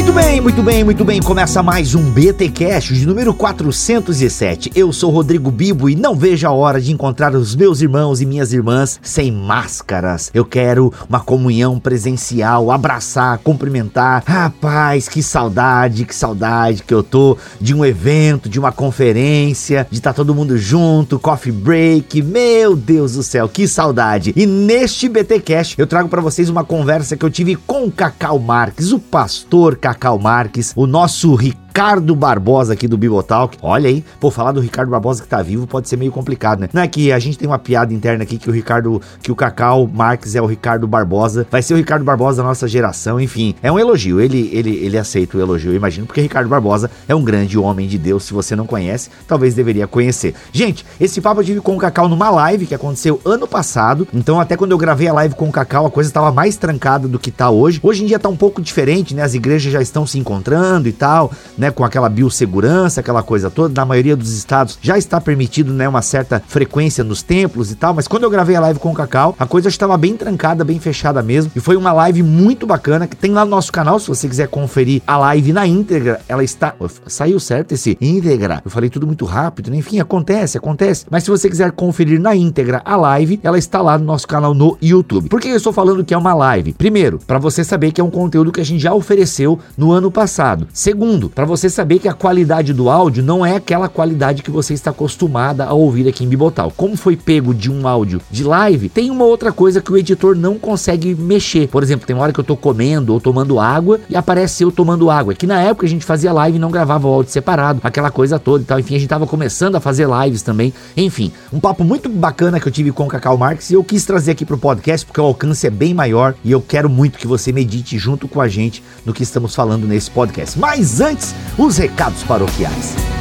Muito bem, muito bem, muito bem. Começa mais um BT Cash de número 407. Eu sou Rodrigo Bibo e não vejo a hora de encontrar os meus irmãos e minhas irmãs sem máscaras. Eu quero uma comunhão presencial, abraçar, cumprimentar. Rapaz, que saudade, que saudade que eu tô de um evento, de uma conferência, de estar tá todo mundo junto, coffee break. Meu Deus do céu, que saudade. E neste BT Cash eu trago para vocês uma conversa que eu tive com Cacau Marques, o pastor Cacau Cacau Marques, o nosso Ricardo Ricardo Barbosa aqui do Bibotalk. Olha aí, pô, falar do Ricardo Barbosa que tá vivo pode ser meio complicado, né? Não é que a gente tem uma piada interna aqui que o Ricardo, que o Cacau Marques é o Ricardo Barbosa. Vai ser o Ricardo Barbosa da nossa geração, enfim. É um elogio, ele, ele, ele aceita o elogio, eu imagino, porque Ricardo Barbosa é um grande homem de Deus. Se você não conhece, talvez deveria conhecer. Gente, esse papo eu tive com o Cacau numa live que aconteceu ano passado. Então, até quando eu gravei a live com o Cacau, a coisa estava mais trancada do que tá hoje. Hoje em dia tá um pouco diferente, né? As igrejas já estão se encontrando e tal né, com aquela biossegurança, aquela coisa toda. Na maioria dos estados já está permitido, né, uma certa frequência nos templos e tal, mas quando eu gravei a live com o Cacau, a coisa estava bem trancada, bem fechada mesmo, e foi uma live muito bacana que tem lá no nosso canal, se você quiser conferir a live na íntegra, ela está saiu certo esse íntegra. Eu falei tudo muito rápido, né? enfim, acontece, acontece. Mas se você quiser conferir na íntegra a live, ela está lá no nosso canal no YouTube. Por que eu estou falando que é uma live? Primeiro, para você saber que é um conteúdo que a gente já ofereceu no ano passado. Segundo, para você saber que a qualidade do áudio não é aquela qualidade que você está acostumada a ouvir aqui em Bibotal. Como foi pego de um áudio de live, tem uma outra coisa que o editor não consegue mexer. Por exemplo, tem uma hora que eu tô comendo ou tomando água e aparece eu tomando água. Que na época a gente fazia live e não gravava o áudio separado, aquela coisa toda e tal. Enfim, a gente tava começando a fazer lives também. Enfim, um papo muito bacana que eu tive com o Cacau Marques e eu quis trazer aqui pro podcast porque o alcance é bem maior e eu quero muito que você medite junto com a gente no que estamos falando nesse podcast. Mas antes, os recados paroquiais.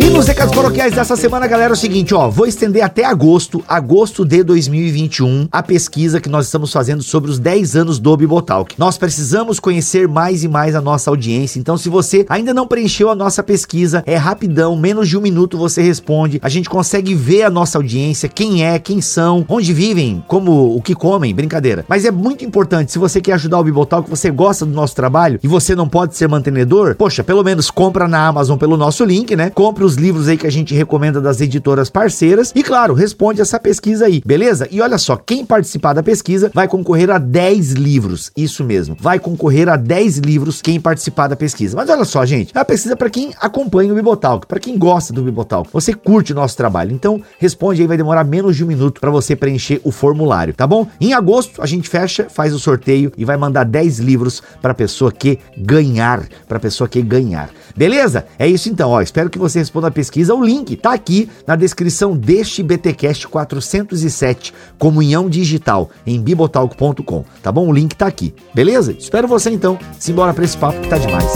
E nos recados paroquiais dessa semana, galera, é o seguinte, ó, vou estender até agosto, agosto de 2021, a pesquisa que nós estamos fazendo sobre os 10 anos do Bibotalk. Nós precisamos conhecer mais e mais a nossa audiência, então se você ainda não preencheu a nossa pesquisa, é rapidão, menos de um minuto você responde, a gente consegue ver a nossa audiência, quem é, quem são, onde vivem, como, o que comem, brincadeira. Mas é muito importante, se você quer ajudar o Bibotalk, você gosta do nosso trabalho e você não pode ser mantenedor, poxa, pelo menos compra na Amazon pelo nosso link, né? Compre os livros aí que a gente recomenda das editoras parceiras e, claro, responde essa pesquisa aí, beleza? E olha só, quem participar da pesquisa vai concorrer a 10 livros, isso mesmo, vai concorrer a 10 livros quem participar da pesquisa. Mas olha só, gente, é a pesquisa para quem acompanha o Bibotalk, para quem gosta do Bibotalk, você curte o nosso trabalho, então responde aí, vai demorar menos de um minuto para você preencher o formulário, tá bom? Em agosto a gente fecha, faz o sorteio e vai mandar 10 livros para pessoa que ganhar, para pessoa que ganhar. Beleza? É isso então, ó. Espero que você responda a pesquisa. O link tá aqui na descrição deste BTcast 407, Comunhão Digital, em bibotalk.com. Tá bom? O link tá aqui. Beleza? Espero você então. Simbora para esse papo que tá demais.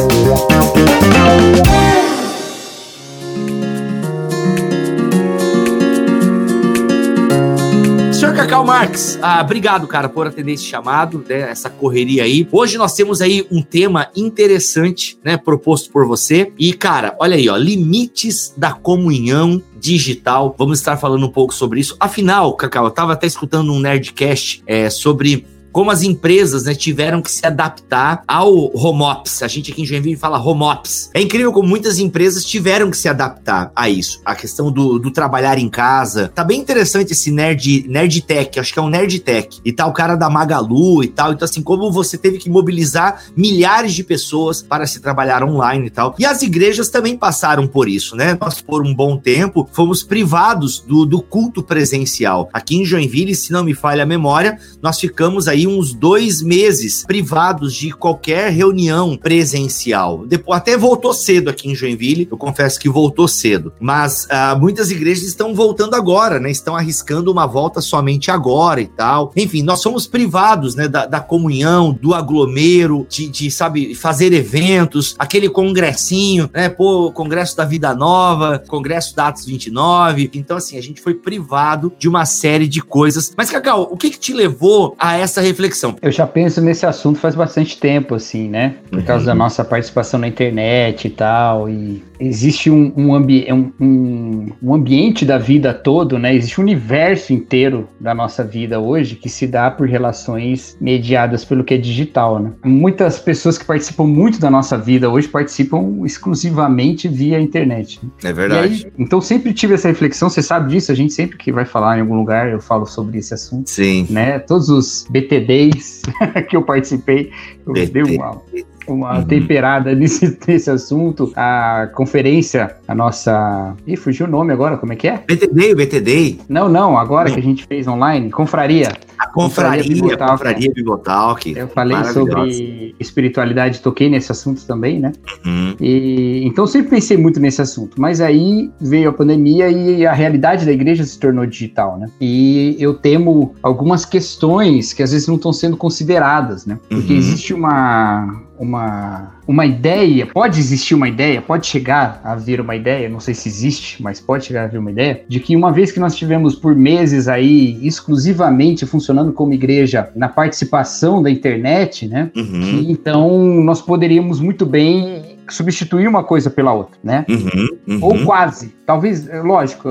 Cacau Marques, ah, obrigado, cara, por atender esse chamado, né, essa correria aí. Hoje nós temos aí um tema interessante, né, proposto por você. E, cara, olha aí, ó, limites da comunhão digital. Vamos estar falando um pouco sobre isso. Afinal, Cacau, eu tava até escutando um Nerdcast é, sobre como as empresas né, tiveram que se adaptar ao home office. A gente aqui em Joinville fala home office. É incrível como muitas empresas tiveram que se adaptar a isso. A questão do, do trabalhar em casa. Tá bem interessante esse nerd, nerd tech, acho que é um nerd tech. E tal, tá o cara da Magalu e tal. Então, assim, como você teve que mobilizar milhares de pessoas para se trabalhar online e tal. E as igrejas também passaram por isso, né? Nós, por um bom tempo, fomos privados do, do culto presencial. Aqui em Joinville, se não me falha a memória, nós ficamos aí uns dois meses privados de qualquer reunião presencial. Depois, até voltou cedo aqui em Joinville, eu confesso que voltou cedo. Mas uh, muitas igrejas estão voltando agora, né? Estão arriscando uma volta somente agora e tal. Enfim, nós somos privados, né, da, da comunhão, do aglomero, de, de, sabe, fazer eventos, aquele congressinho, né? Pô, Congresso da Vida Nova, Congresso da Atos 29. Então, assim, a gente foi privado de uma série de coisas. Mas, Cacau, o que, que te levou a essa reflexão. Eu já penso nesse assunto faz bastante tempo, assim, né? Por causa uhum. da nossa participação na internet e tal. E existe um, um, ambi um, um, ambiente da vida todo, né? Existe um universo inteiro da nossa vida hoje que se dá por relações mediadas pelo que é digital, né? Muitas pessoas que participam muito da nossa vida hoje participam exclusivamente via internet. É verdade. Aí, então sempre tive essa reflexão, você sabe disso, a gente sempre que vai falar em algum lugar, eu falo sobre esse assunto. Sim. Né? Todos os BTDs que eu participei, eu dei uma uma uhum. temperada nesse, nesse assunto. A conferência, a nossa. Ih, fugiu o nome agora, como é que é? BTD, BTD. Não, não, agora que a gente fez online, Confraria. A Confraria, Bibotalk. Confraria Bibotalk. Eu falei sobre espiritualidade, toquei nesse assunto também, né? Uhum. E, então sempre pensei muito nesse assunto. Mas aí veio a pandemia e a realidade da igreja se tornou digital, né? E eu temo algumas questões que às vezes não estão sendo consideradas, né? Porque uhum. existe uma uma, uma ideia, pode existir uma ideia, pode chegar a vir uma ideia, não sei se existe, mas pode chegar a vir uma ideia, de que uma vez que nós tivemos por meses aí exclusivamente funcionando como igreja na participação da internet, né? Uhum. então nós poderíamos muito bem substituir uma coisa pela outra, né? Uhum, uhum. Ou quase. Talvez, lógico,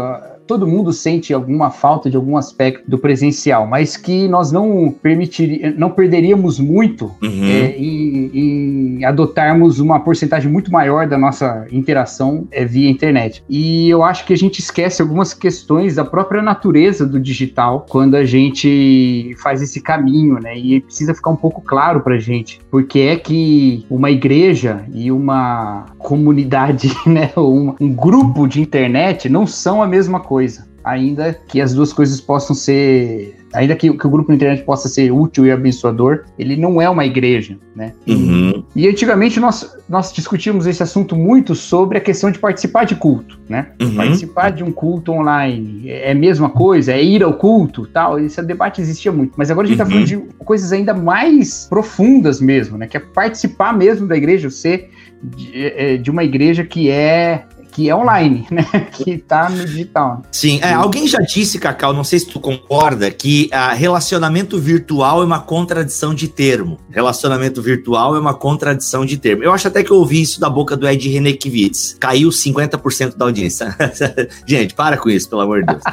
todo mundo sente alguma falta de algum aspecto do presencial, mas que nós não permitiríamos, não perderíamos muito uhum. é, em, em, adotarmos uma porcentagem muito maior da nossa interação é, via internet. E eu acho que a gente esquece algumas questões da própria natureza do digital quando a gente faz esse caminho, né? E precisa ficar um pouco claro para gente, porque é que uma igreja e uma comunidade, né, um, um grupo de internet não são a mesma coisa coisa, ainda que as duas coisas possam ser ainda que, que, o grupo na internet possa ser útil e abençoador, ele não é uma igreja, né? Uhum. E, antigamente nós, nós discutimos esse assunto muito sobre a questão de participar de culto, né? Uhum. Participar de um culto online é a mesma coisa, é ir ao culto, tal. Esse debate existia muito, mas agora a gente está falando uhum. de coisas ainda mais profundas mesmo, né? Que é participar mesmo da igreja, ser de, é, de uma igreja que é que é online, né? Que tá no digital. Sim, é, alguém já disse, Cacau, não sei se tu concorda, que a relacionamento virtual é uma contradição de termo. Relacionamento virtual é uma contradição de termo. Eu acho até que eu ouvi isso da boca do Ed Renekiewicz. Caiu 50% da audiência. Gente, para com isso, pelo amor de Deus.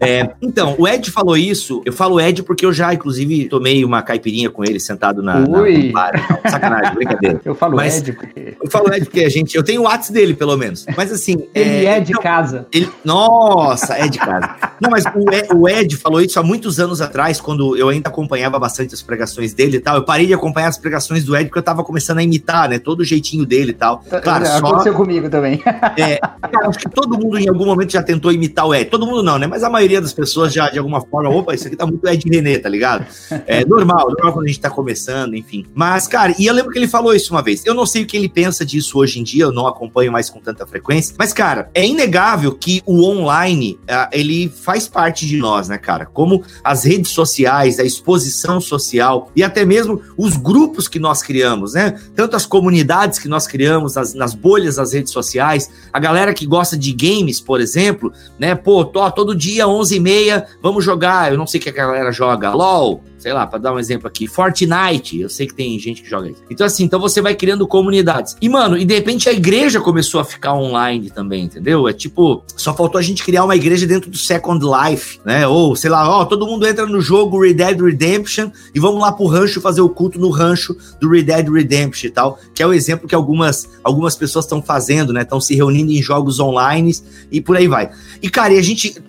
é, então, o Ed falou isso. Eu falo Ed porque eu já, inclusive, tomei uma caipirinha com ele sentado na. Ui. Na, bar. Sacanagem, brincadeira. Eu falo Mas, Ed porque. Eu falo Ed porque a gente. Eu tenho o WhatsApp dele, pelo menos. Mas assim assim. Ele é, é de não, casa. Ele, nossa, é de casa. não, mas o Ed, o Ed, falou isso há muitos anos atrás, quando eu ainda acompanhava bastante as pregações dele e tal. Eu parei de acompanhar as pregações do Ed porque eu tava começando a imitar, né? Todo o jeitinho dele e tal. Tá, claro, é, Aconteceu só, comigo também. É, acho que todo mundo em algum momento já tentou imitar o Ed. Todo mundo não, né? Mas a maioria das pessoas já, de alguma forma, opa, isso aqui tá muito Ed René, tá ligado? É normal, normal quando a gente tá começando, enfim. Mas, cara, e eu lembro que ele falou isso uma vez. Eu não sei o que ele pensa disso hoje em dia, eu não acompanho mais com tanta frequência. Mas, cara, é inegável que o online, uh, ele faz parte de nós, né, cara? Como as redes sociais, a exposição social e até mesmo os grupos que nós criamos, né? Tanto as comunidades que nós criamos nas, nas bolhas das redes sociais, a galera que gosta de games, por exemplo, né? Pô, tô, todo dia, 11h30, vamos jogar. Eu não sei o que a galera joga. LOL, sei lá, para dar um exemplo aqui, Fortnite, eu sei que tem gente que joga isso. Então assim, então você vai criando comunidades. E mano, e de repente a igreja começou a ficar online também, entendeu? É tipo, só faltou a gente criar uma igreja dentro do Second Life, né? Ou sei lá, ó, todo mundo entra no jogo Red Dead Redemption e vamos lá pro rancho fazer o culto no rancho do Red Dead Redemption e tal, que é o exemplo que algumas algumas pessoas estão fazendo, né? Estão se reunindo em jogos online e por aí vai. E cara, e a gente,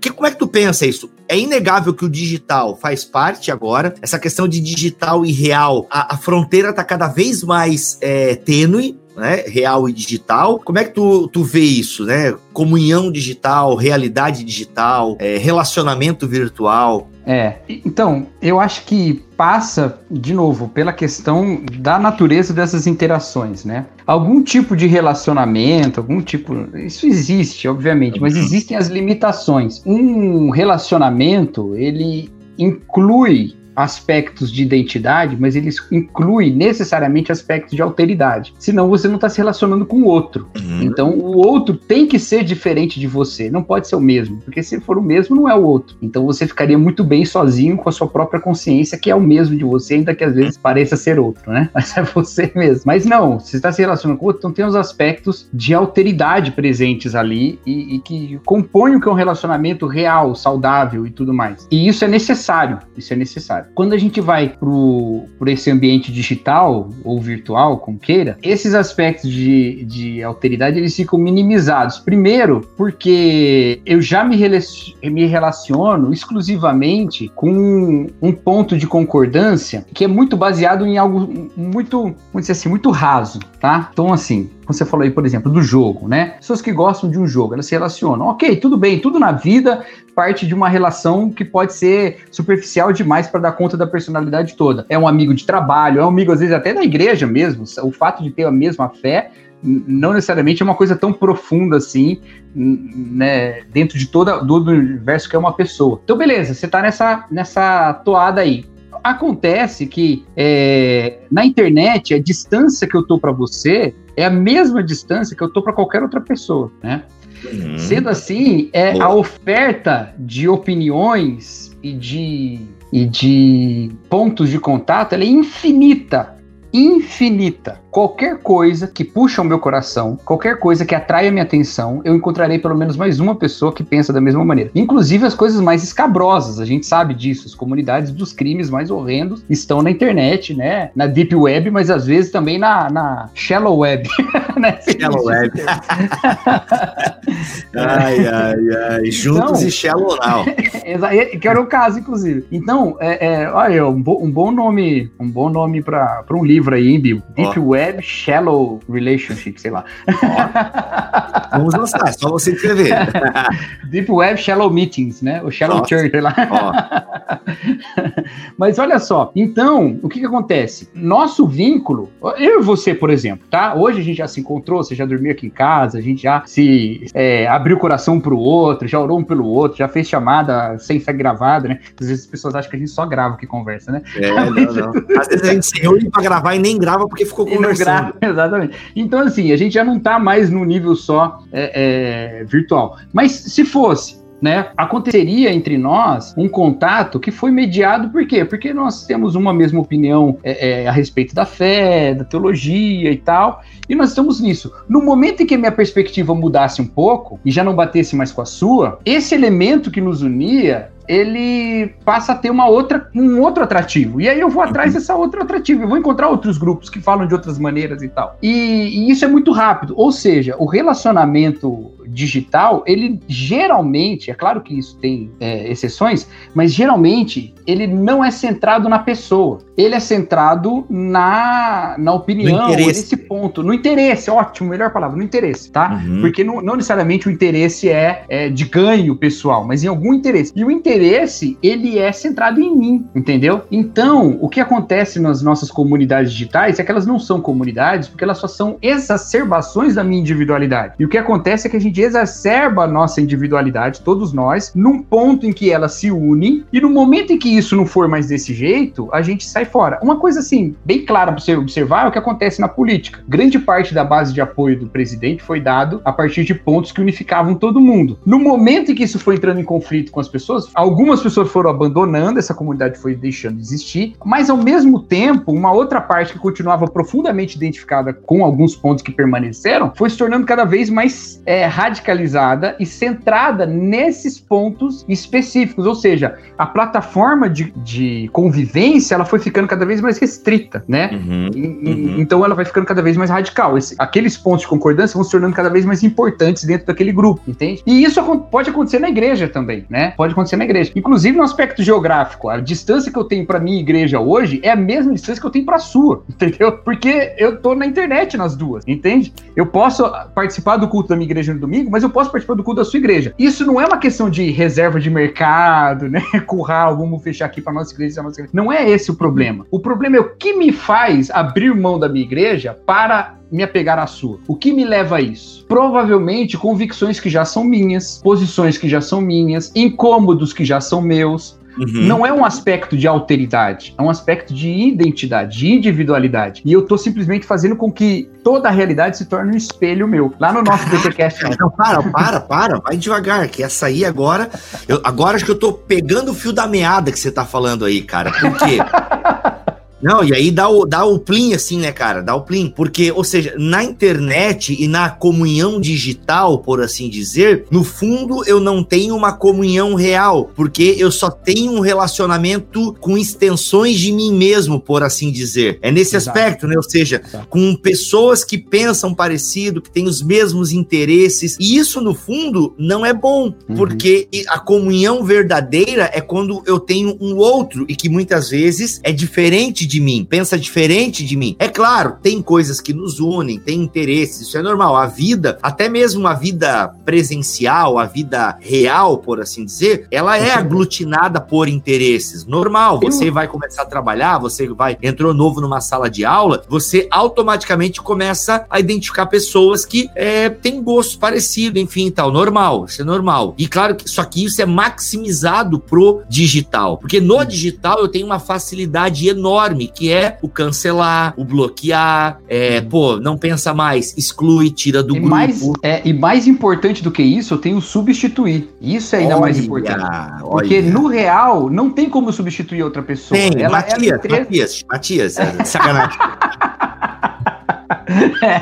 que, como é que tu pensa isso? É inegável que o digital faz parte agora, essa questão de digital e real, a, a fronteira está cada vez mais é, tênue, né, real e digital. Como é que tu, tu vê isso, né? Comunhão digital, realidade digital, é, relacionamento virtual. É, então, eu acho que passa, de novo, pela questão da natureza dessas interações, né? Algum tipo de relacionamento, algum tipo. Isso existe, obviamente, mas uhum. existem as limitações. Um relacionamento, ele inclui aspectos de identidade, mas ele inclui necessariamente aspectos de alteridade. Senão você não está se relacionando com o outro. Uhum. Então o outro tem que ser diferente de você, não pode ser o mesmo, porque se for o mesmo, não é o outro. Então você ficaria muito bem sozinho com a sua própria consciência, que é o mesmo de você, ainda que às vezes pareça ser outro, né? Mas é você mesmo. Mas não, você está se relacionando com o outro, então tem os aspectos de alteridade presentes ali e, e que compõem o que é um relacionamento real, saudável e tudo mais. E isso é necessário, isso é necessário. Quando a gente vai para esse ambiente digital ou virtual, como queira, esses aspectos de, de alteridade eles ficam minimizados. Primeiro, porque eu já me, me relaciono exclusivamente com um ponto de concordância que é muito baseado em algo muito, vamos dizer assim, muito raso, tá? Então, assim, você falou aí, por exemplo, do jogo, né? Pessoas que gostam de um jogo, elas se relacionam. Ok, tudo bem, tudo na vida parte de uma relação que pode ser superficial demais para dar conta da personalidade toda. É um amigo de trabalho, é um amigo, às vezes, até da igreja mesmo. O fato de ter a mesma fé não necessariamente é uma coisa tão profunda assim, né, dentro de toda do universo que é uma pessoa. Então, beleza, você está nessa, nessa toada aí. Acontece que é, na internet a distância que eu tô para você é a mesma distância que eu tô para qualquer outra pessoa, né? Uhum. Sendo assim, é Boa. a oferta de opiniões e de, e de pontos de contato é infinita. Infinita qualquer coisa que puxa o meu coração, qualquer coisa que atrai a minha atenção, eu encontrarei pelo menos mais uma pessoa que pensa da mesma maneira. Inclusive as coisas mais escabrosas, a gente sabe disso. As comunidades dos crimes mais horrendos estão na internet, né? Na Deep Web, mas às vezes também na, na Shallow Web. né? Shallow Web. ai, ai, ai. Juntos então, e Shallow Now. que era o caso, inclusive. Então, é, é, olha, um, bo, um bom nome, um bom nome para um livro aí, hein, Bill? Deep oh. Web Web Shallow Relationship, sei lá. Ó, vamos lançar, só você escrever. Deep Web Shallow Meetings, né? O Shallow Nossa. Church, sei lá. Mas olha só, então, o que que acontece? Nosso vínculo, eu e você, por exemplo, tá? Hoje a gente já se encontrou, você já dormiu aqui em casa, a gente já se é, abriu o coração um pro outro, já orou um pelo outro, já fez chamada sem ser gravada, né? Às vezes as pessoas acham que a gente só grava que conversa, né? É, não, não. Às vezes a gente se reúne pra gravar e nem grava porque ficou conversando conversando. Exatamente. Então, assim, a gente já não está mais no nível só é, é, virtual. Mas se fosse, né? Aconteceria entre nós um contato que foi mediado por quê? Porque nós temos uma mesma opinião é, é, a respeito da fé, da teologia e tal, e nós estamos nisso. No momento em que minha perspectiva mudasse um pouco e já não batesse mais com a sua, esse elemento que nos unia ele passa a ter uma outra, um outro atrativo. E aí eu vou atrás uhum. dessa outra atrativo. Eu vou encontrar outros grupos que falam de outras maneiras e tal. E, e isso é muito rápido. Ou seja, o relacionamento digital, ele geralmente, é claro que isso tem é, exceções, mas geralmente ele não é centrado na pessoa. Ele é centrado na, na opinião, nesse ponto. No interesse, ótimo, melhor palavra, no interesse, tá? Uhum. Porque não, não, necessariamente o interesse é, é de ganho pessoal, mas em algum interesse. E o interesse, ele é centrado em mim, entendeu? Então, o que acontece nas nossas comunidades digitais é que elas não são comunidades, porque elas só são exacerbações da minha individualidade. E o que acontece é que a gente exacerba a nossa individualidade, todos nós, num ponto em que elas se unem, e no momento em que isso não for mais desse jeito, a gente sai fora. Uma coisa assim, bem clara para você observar é o que acontece na política. Grande parte da base de apoio do presidente foi dado a partir de pontos que unificavam todo mundo. No momento em que isso foi entrando em conflito com as pessoas, algumas pessoas foram abandonando, essa comunidade foi deixando de existir, mas ao mesmo tempo, uma outra parte que continuava profundamente identificada com alguns pontos que permaneceram foi se tornando cada vez mais é, radicalizada e centrada nesses pontos específicos, ou seja, a plataforma de, de convivência ela foi ficando cada vez mais restrita, né? Uhum, e, uhum. Então ela vai ficando cada vez mais radical. Esse, aqueles pontos de concordância vão se tornando cada vez mais importantes dentro daquele grupo, entende? E isso pode acontecer na igreja também, né? Pode acontecer na igreja. Inclusive no aspecto geográfico, a distância que eu tenho para minha igreja hoje é a mesma distância que eu tenho para a sua, entendeu? Porque eu tô na internet nas duas, entende? Eu posso participar do culto da minha igreja no domingo, mas eu posso participar do culto da sua igreja. Isso não é uma questão de reserva de mercado, né? Curral, vamos fechar aqui para nossa igreja, nossa igreja. Não é esse o problema. O problema é o que me faz abrir mão da minha igreja para me apegar à sua. O que me leva a isso? Provavelmente convicções que já são minhas, posições que já são minhas, incômodos que já são meus, uhum. não é um aspecto de alteridade, é um aspecto de identidade, de individualidade. E eu tô simplesmente fazendo com que toda a realidade se torne um espelho meu. Lá no nosso BTcast. Não, para, para, para, vai devagar, que essa aí agora, eu, agora acho que eu tô pegando o fio da meada que você tá falando aí, cara. Por quê? Não, e aí dá o, dá o plim, assim, né, cara? Dá o plim. Porque, ou seja, na internet e na comunhão digital, por assim dizer, no fundo eu não tenho uma comunhão real, porque eu só tenho um relacionamento com extensões de mim mesmo, por assim dizer. É nesse Exato. aspecto, né? Ou seja, Exato. com pessoas que pensam parecido, que têm os mesmos interesses. E isso, no fundo, não é bom, uhum. porque a comunhão verdadeira é quando eu tenho um outro e que muitas vezes é diferente de mim, pensa diferente de mim. É claro, tem coisas que nos unem, tem interesses, isso é normal. A vida, até mesmo a vida presencial, a vida real, por assim dizer, ela é aglutinada por interesses. Normal, você vai começar a trabalhar, você vai entrou novo numa sala de aula, você automaticamente começa a identificar pessoas que é, têm gosto parecido, enfim, tal, normal, isso é normal. E claro que só que isso é maximizado pro digital, porque no digital eu tenho uma facilidade enorme enorme, que é o cancelar, o bloquear, é, hum. pô, não pensa mais, exclui, tira do e grupo. Mais, é, e mais importante do que isso, eu tenho substituir. Isso é ainda olha, mais importante. Porque olha. no real, não tem como substituir outra pessoa. Tem, ela, Matias, ela entre... Matias, Matias, é, sacanagem. É,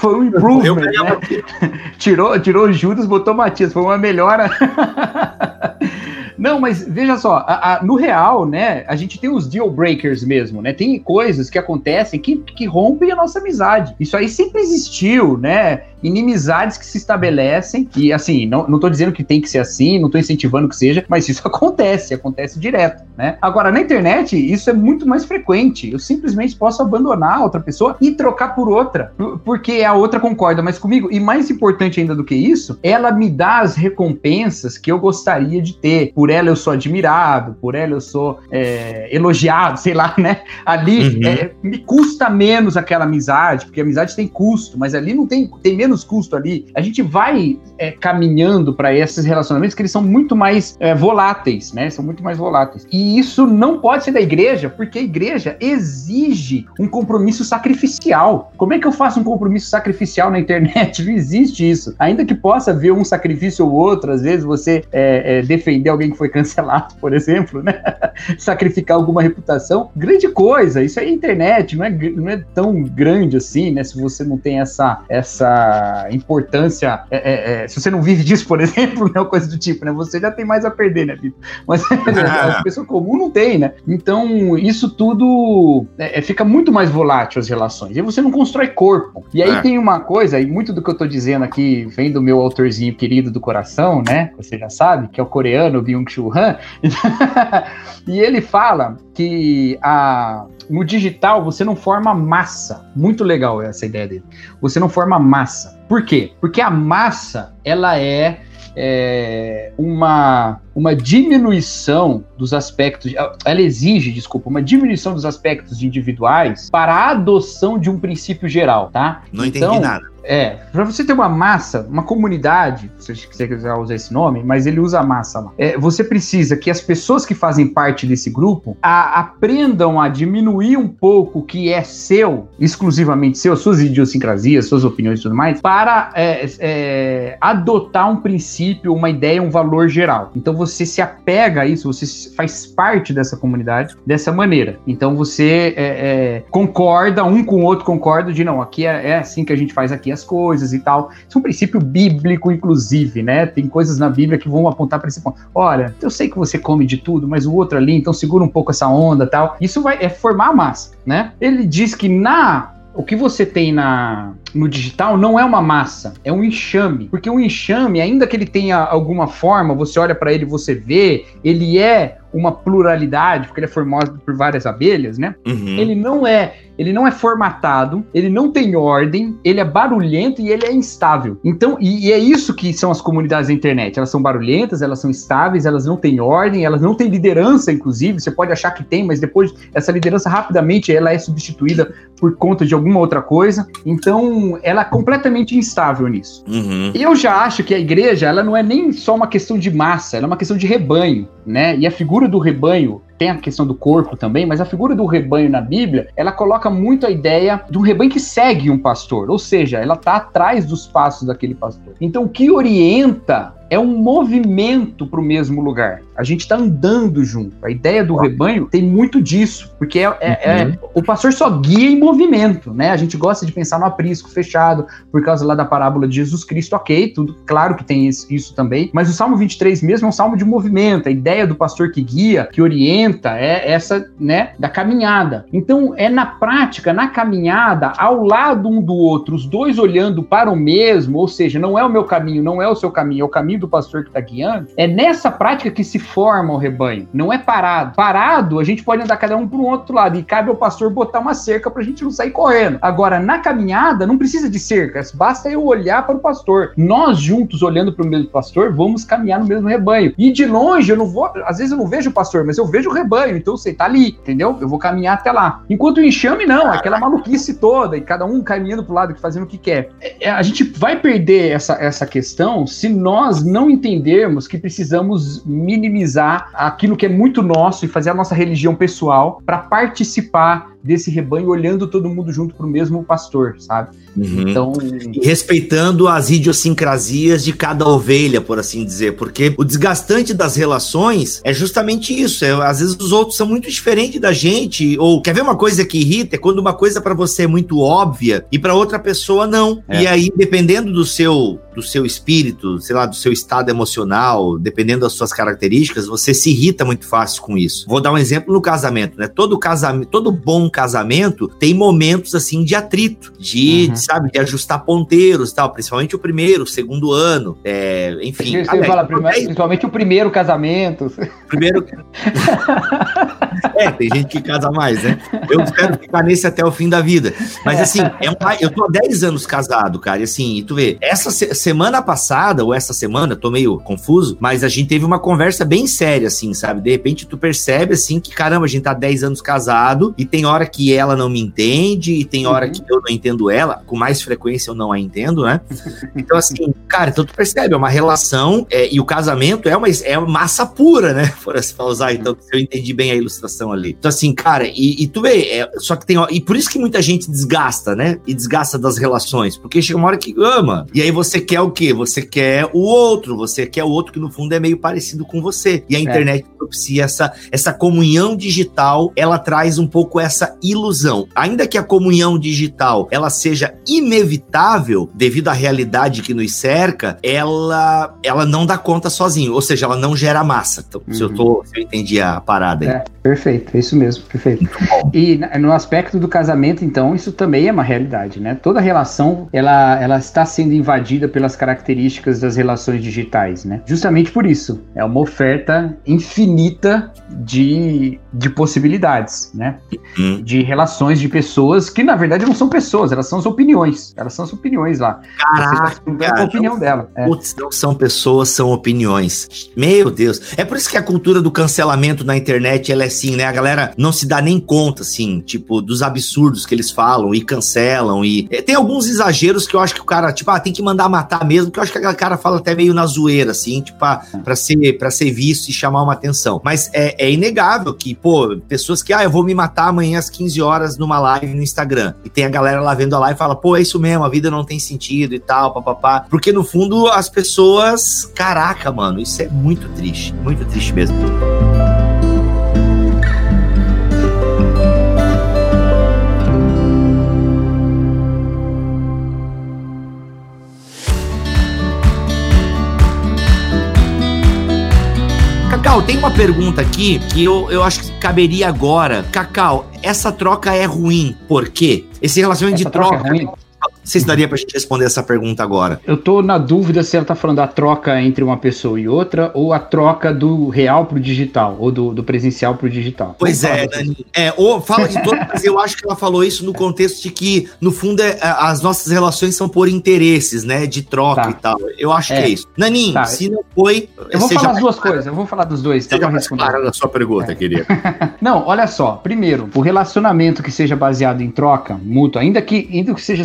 foi um improvement, né? tirou, tirou Judas, botou Matias, foi uma melhora. Não, mas veja só, a, a, no real, né, a gente tem os deal breakers mesmo, né? Tem coisas que acontecem que, que rompem a nossa amizade. Isso aí sempre existiu, né? Inimizades que se estabelecem, e assim, não, não tô dizendo que tem que ser assim, não tô incentivando que seja, mas isso acontece, acontece direto, né? Agora, na internet, isso é muito mais frequente. Eu simplesmente posso abandonar a outra pessoa e trocar por outra, porque a outra concorda mais comigo. E mais importante ainda do que isso, ela me dá as recompensas que eu gostaria de ter por por ela eu sou admirado, por ela eu sou é, elogiado, sei lá, né? Ali uhum. é, me custa menos aquela amizade, porque a amizade tem custo, mas ali não tem, tem menos custo ali. A gente vai é, caminhando para esses relacionamentos que eles são muito mais é, voláteis, né? São muito mais voláteis. E isso não pode ser da igreja, porque a igreja exige um compromisso sacrificial. Como é que eu faço um compromisso sacrificial na internet? Não existe isso. Ainda que possa haver um sacrifício ou outro, às vezes você é, é, defender alguém que foi cancelado, por exemplo, né? Sacrificar alguma reputação, grande coisa. Isso é internet, não é, não é tão grande assim, né? Se você não tem essa, essa importância, é, é, é, se você não vive disso, por exemplo, né? Coisa do tipo, né? Você já tem mais a perder, né, Vitor? Mas a pessoa comum não tem, né? Então, isso tudo é, é, fica muito mais volátil as relações. E você não constrói corpo. E aí é. tem uma coisa, e muito do que eu tô dizendo aqui vem do meu autorzinho querido do coração, né? Você já sabe, que é o coreano Byung Chul Han, e ele fala que a, no digital você não forma massa. Muito legal essa ideia dele. Você não forma massa. Por quê? Porque a massa, ela é, é uma, uma diminuição dos aspectos, ela exige, desculpa, uma diminuição dos aspectos individuais para a adoção de um princípio geral, tá? Não então, entendi nada. É, para você ter uma massa, uma comunidade, se você quiser usar esse nome, mas ele usa massa lá. É, você precisa que as pessoas que fazem parte desse grupo a, aprendam a diminuir um pouco o que é seu, exclusivamente seu, suas idiosincrasias, suas opiniões e tudo mais, para é, é, adotar um princípio, uma ideia, um valor geral. Então você se apega a isso, você faz parte dessa comunidade dessa maneira. Então você é, é, concorda, um com o outro concorda de não, aqui é, é assim que a gente faz aqui as coisas e tal. Isso é um princípio bíblico, inclusive, né? Tem coisas na Bíblia que vão apontar para esse ponto. Olha, eu sei que você come de tudo, mas o outro ali, então segura um pouco essa onda tal. Isso vai é formar a massa, né? Ele diz que na o que você tem na, no digital não é uma massa, é um enxame. Porque o enxame, ainda que ele tenha alguma forma, você olha para ele, você vê, ele é uma pluralidade, porque ele é formado por várias abelhas, né? Uhum. Ele não é ele não é formatado, ele não tem ordem, ele é barulhento e ele é instável. Então, e, e, é isso que são as comunidades da internet. Elas são barulhentas, elas são instáveis, elas não têm ordem, elas não têm liderança, inclusive. Você pode achar que tem, mas depois essa liderança rapidamente ela é substituída por conta de alguma outra coisa. Então, Então, ela é completamente instável nisso. Uhum. Eu já acho que a igreja, ela não é nem só uma questão de massa, ela é uma questão de rebanho, né? E a figura do rebanho tem a questão do corpo também, mas a figura do rebanho na Bíblia, ela coloca muito a ideia de um rebanho que segue um pastor, ou seja, ela está atrás dos passos daquele pastor. Então, o que orienta é um movimento para o mesmo lugar. A gente está andando junto. A ideia do rebanho tem muito disso, porque é, é, uhum. é, o pastor só guia em movimento, né? A gente gosta de pensar no aprisco fechado, por causa lá da parábola de Jesus Cristo, ok, tudo claro que tem isso, isso também, mas o Salmo 23 mesmo é um salmo de movimento. A ideia do pastor que guia, que orienta, é essa, né, da caminhada. Então, é na prática, na caminhada, ao lado um do outro, os dois olhando para o mesmo, ou seja, não é o meu caminho, não é o seu caminho, é o caminho do pastor que está guiando, é nessa prática que se forma o rebanho. Não é parado. Parado, a gente pode andar cada um para um outro lado e cabe ao pastor botar uma cerca para a gente não sair correndo. Agora, na caminhada, não precisa de cercas, basta eu olhar para o pastor. Nós juntos, olhando para o mesmo pastor, vamos caminhar no mesmo rebanho. E de longe, eu não vou, às vezes eu não vejo o pastor, mas eu vejo o rebanho, então você tá ali, entendeu? Eu vou caminhar até lá. Enquanto o enxame, não, aquela maluquice toda e cada um caminhando para o lado, fazendo o que quer. É, a gente vai perder essa, essa questão se nós não entendermos que precisamos minimizar aquilo que é muito nosso e fazer a nossa religião pessoal para participar desse rebanho olhando todo mundo junto para o mesmo pastor, sabe? Uhum. Então, e respeitando as idiosincrasias de cada ovelha, por assim dizer, porque o desgastante das relações é justamente isso. É, às vezes os outros são muito diferentes da gente, ou quer ver uma coisa que irrita é quando uma coisa para você é muito óbvia e para outra pessoa não. É. E aí, dependendo do seu do seu espírito, sei lá, do seu estado emocional, dependendo das suas características, você se irrita muito fácil com isso. Vou dar um exemplo no casamento, né? Todo casamento, todo bom casamento tem momentos assim de atrito, de, uhum. sabe, de ajustar ponteiros, tal, principalmente o primeiro, o segundo ano, é, enfim. Você fala, primeiro, principalmente o primeiro casamento. Primeiro. é, tem gente que casa mais, né? Eu espero ficar nesse até o fim da vida. Mas assim, é um, eu tô há 10 anos casado, cara, e assim, e tu vê, essa semana passada, ou essa semana, tô meio confuso, mas a gente teve uma conversa bem séria, assim, sabe? De repente tu percebe, assim, que caramba, a gente tá 10 anos casado e tem hora que ela não me entende e tem hora uhum. que eu não entendo ela, com mais frequência eu não a entendo, né? Então, assim, cara, então tu percebe, é uma relação é, e o casamento é uma é massa pura, né? Por assim usar, então, se eu entendi bem a ilustração ali. Então, assim, cara, e, e tu vê, é, só que tem. E por isso que muita gente desgasta, né? E desgasta das relações, porque chega uma hora que ama, e aí você quer o quê? Você quer o outro, você quer o outro que no fundo é meio parecido com você. E a é. internet propicia essa, essa comunhão digital, ela traz um pouco essa ilusão. Ainda que a comunhão digital ela seja inevitável devido à realidade que nos cerca, ela ela não dá conta sozinho, ou seja, ela não gera massa. Então, uhum. se, eu tô, se eu entendi a parada aí. É, perfeito, é isso mesmo, perfeito. E no aspecto do casamento, então, isso também é uma realidade, né? Toda relação, ela, ela está sendo invadida pelas características das relações digitais, né? Justamente por isso, é uma oferta infinita de, de possibilidades, né? Uhum. De relações de pessoas que, na verdade, não são pessoas, elas são as opiniões. Elas são as opiniões lá. Caraca, tá a opinião não, dela. É. Putz, não são pessoas, são opiniões. Meu Deus. É por isso que a cultura do cancelamento na internet, ela é assim, né? A galera não se dá nem conta, assim, tipo, dos absurdos que eles falam e cancelam. E é, tem alguns exageros que eu acho que o cara, tipo, ah, tem que mandar matar mesmo, que eu acho que a cara fala até meio na zoeira, assim, tipo, ah, pra, ser, pra ser visto e chamar uma atenção. Mas é, é inegável que, pô, pessoas que, ah, eu vou me matar amanhã às 15 horas numa live no Instagram. E tem a galera lá vendo a live e fala, pô, é isso mesmo, a vida não tem sentido e tal, papapá. Porque no fundo as pessoas, caraca, mano, isso é muito triste, muito triste mesmo. Cacau, tem uma pergunta aqui que eu, eu acho que caberia agora. Cacau, essa troca é ruim, por quê? Esse relacionamento essa de troca. troca é ruim se daria pra gente responder essa pergunta agora. Eu tô na dúvida se ela tá falando da troca entre uma pessoa e outra ou a troca do real pro digital, ou do, do presencial pro digital. Pois é, Dani. É, ou fala de todas, mas eu acho que ela falou isso no contexto de que, no fundo, é, as nossas relações são por interesses, né? De troca tá. e tal. Eu acho é. que é isso. Naninho, tá. se não foi. Eu vou falar as duas coisas, eu vou falar dos dois. Você já responder a sua pergunta, é. querido. não, olha só. Primeiro, o relacionamento que seja baseado em troca mútua, ainda que, ainda que seja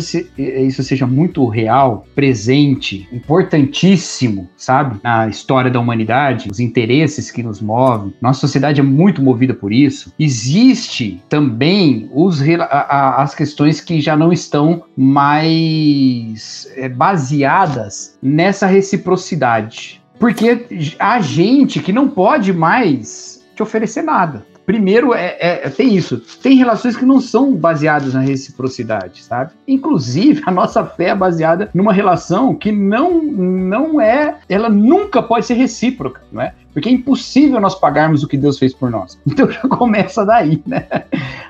isso seja muito real, presente, importantíssimo, sabe? Na história da humanidade, os interesses que nos movem. Nossa sociedade é muito movida por isso. Existe também os, a, a, as questões que já não estão mais é, baseadas nessa reciprocidade. Porque há gente que não pode mais te oferecer nada. Primeiro, é, é, tem isso. Tem relações que não são baseadas na reciprocidade, sabe? Inclusive, a nossa fé é baseada numa relação que não, não é. Ela nunca pode ser recíproca, não é? Porque é impossível nós pagarmos o que Deus fez por nós. Então já começa daí, né?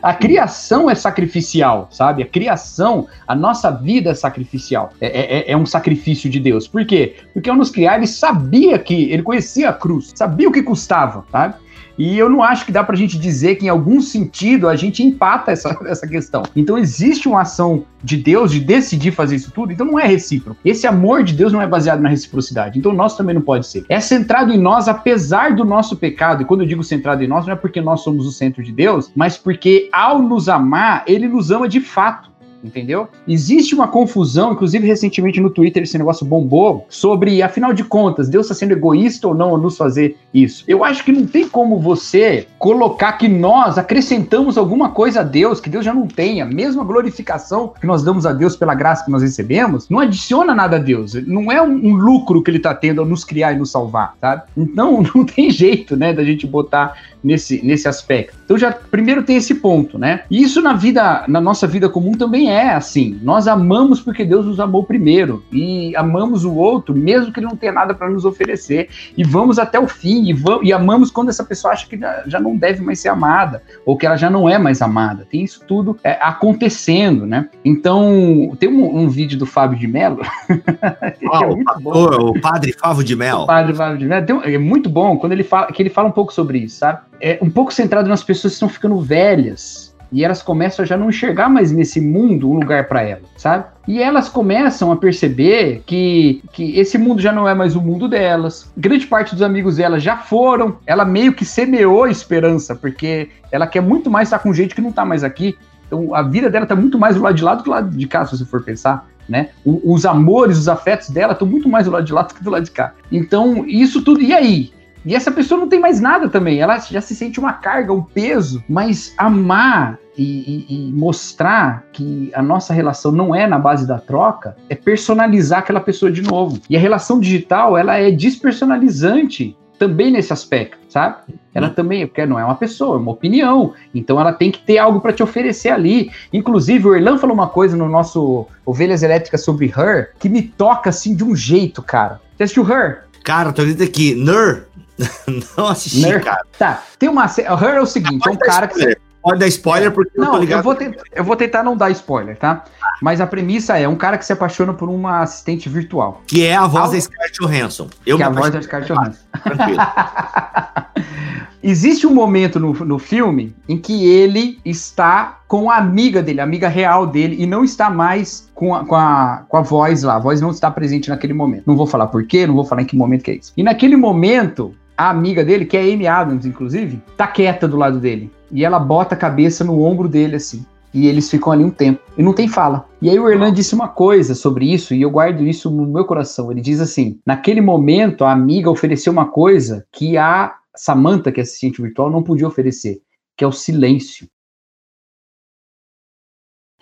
A criação é sacrificial, sabe? A criação, a nossa vida é sacrificial. É, é, é, é um sacrifício de Deus. Por quê? Porque ao nos criar, ele sabia que, ele conhecia a cruz, sabia o que custava, sabe? E eu não acho que dá pra gente dizer que, em algum sentido, a gente empata essa, essa questão. Então, existe uma ação de Deus de decidir fazer isso tudo, então não é recíproco. Esse amor de Deus não é baseado na reciprocidade. Então, nós também não pode ser. É centrado em nós, apesar do nosso pecado. E quando eu digo centrado em nós, não é porque nós somos o centro de Deus, mas porque, ao nos amar, ele nos ama de fato entendeu? Existe uma confusão, inclusive recentemente no Twitter esse negócio bombou, sobre, afinal de contas, Deus está sendo egoísta ou não ao nos fazer isso. Eu acho que não tem como você colocar que nós acrescentamos alguma coisa a Deus que Deus já não tenha, mesmo a glorificação que nós damos a Deus pela graça que nós recebemos, não adiciona nada a Deus. Não é um, lucro que ele está tendo ao nos criar e nos salvar, sabe? Então não tem jeito, né, da gente botar nesse, nesse aspecto. Então já primeiro tem esse ponto, né? E isso na vida, na nossa vida comum também é assim. Nós amamos porque Deus nos amou primeiro e amamos o outro mesmo que ele não tenha nada para nos oferecer e vamos até o fim e, vamos, e amamos quando essa pessoa acha que já, já, não deve mais ser amada ou que ela já não é mais amada. Tem isso tudo é, acontecendo, né? Então tem um, um, vídeo do Fábio de Mello oh, é muito bom. O padre Fábio de Mello. O padre Fábio de Mello um, é muito bom quando ele fala que ele fala um pouco sobre isso, sabe? É um pouco centrado nas pessoas que estão ficando velhas e elas começam a já não enxergar mais nesse mundo um lugar para elas, sabe? E elas começam a perceber que, que esse mundo já não é mais o mundo delas. Grande parte dos amigos dela já foram. Ela meio que semeou a esperança, porque ela quer muito mais estar com gente que não está mais aqui. Então a vida dela está muito mais do lado de lá do que do lado de cá, se você for pensar. Né? O, os amores, os afetos dela estão muito mais do lado de lá do que do lado de cá. Então, isso tudo. E aí? E essa pessoa não tem mais nada também. Ela já se sente uma carga, um peso. Mas amar e, e, e, mostrar que a nossa relação não é na base da troca é personalizar aquela pessoa de novo. E a relação digital, ela é despersonalizante também nesse aspecto, sabe? Ela uhum. também, porque não é uma pessoa, é uma opinião. Então ela tem que ter algo para te oferecer ali. Inclusive, o Erlan falou uma coisa no nosso Ovelhas Elétricas sobre Her que me toca assim de um jeito, cara. Você assistiu Her? Cara, tô dizendo aqui, Ner, não assisti, Ner? cara. Tá, tem uma. Her é o seguinte: é um cara que. Pode dar spoiler porque não, eu tô ligado. Eu vou, tentar, eu vou tentar não dar spoiler, tá? Mas a premissa é um cara que se apaixona por uma assistente virtual. Que é a voz Al... da Scarlett Johansson. Eu que é a voz da Scarlett Johansson. Tranquilo. Existe um momento no, no filme em que ele está com a amiga dele, a amiga real dele, e não está mais com a, com a, com a voz lá. A voz não está presente naquele momento. Não vou falar por quê, não vou falar em que momento que é isso. E naquele momento, a amiga dele, que é Amy Adams, inclusive, tá quieta do lado dele. E ela bota a cabeça no ombro dele, assim. E eles ficam ali um tempo. E não tem fala. E aí o Erlan disse uma coisa sobre isso, e eu guardo isso no meu coração. Ele diz assim: naquele momento, a amiga ofereceu uma coisa que a Samantha, que é assistente virtual, não podia oferecer, que é o silêncio.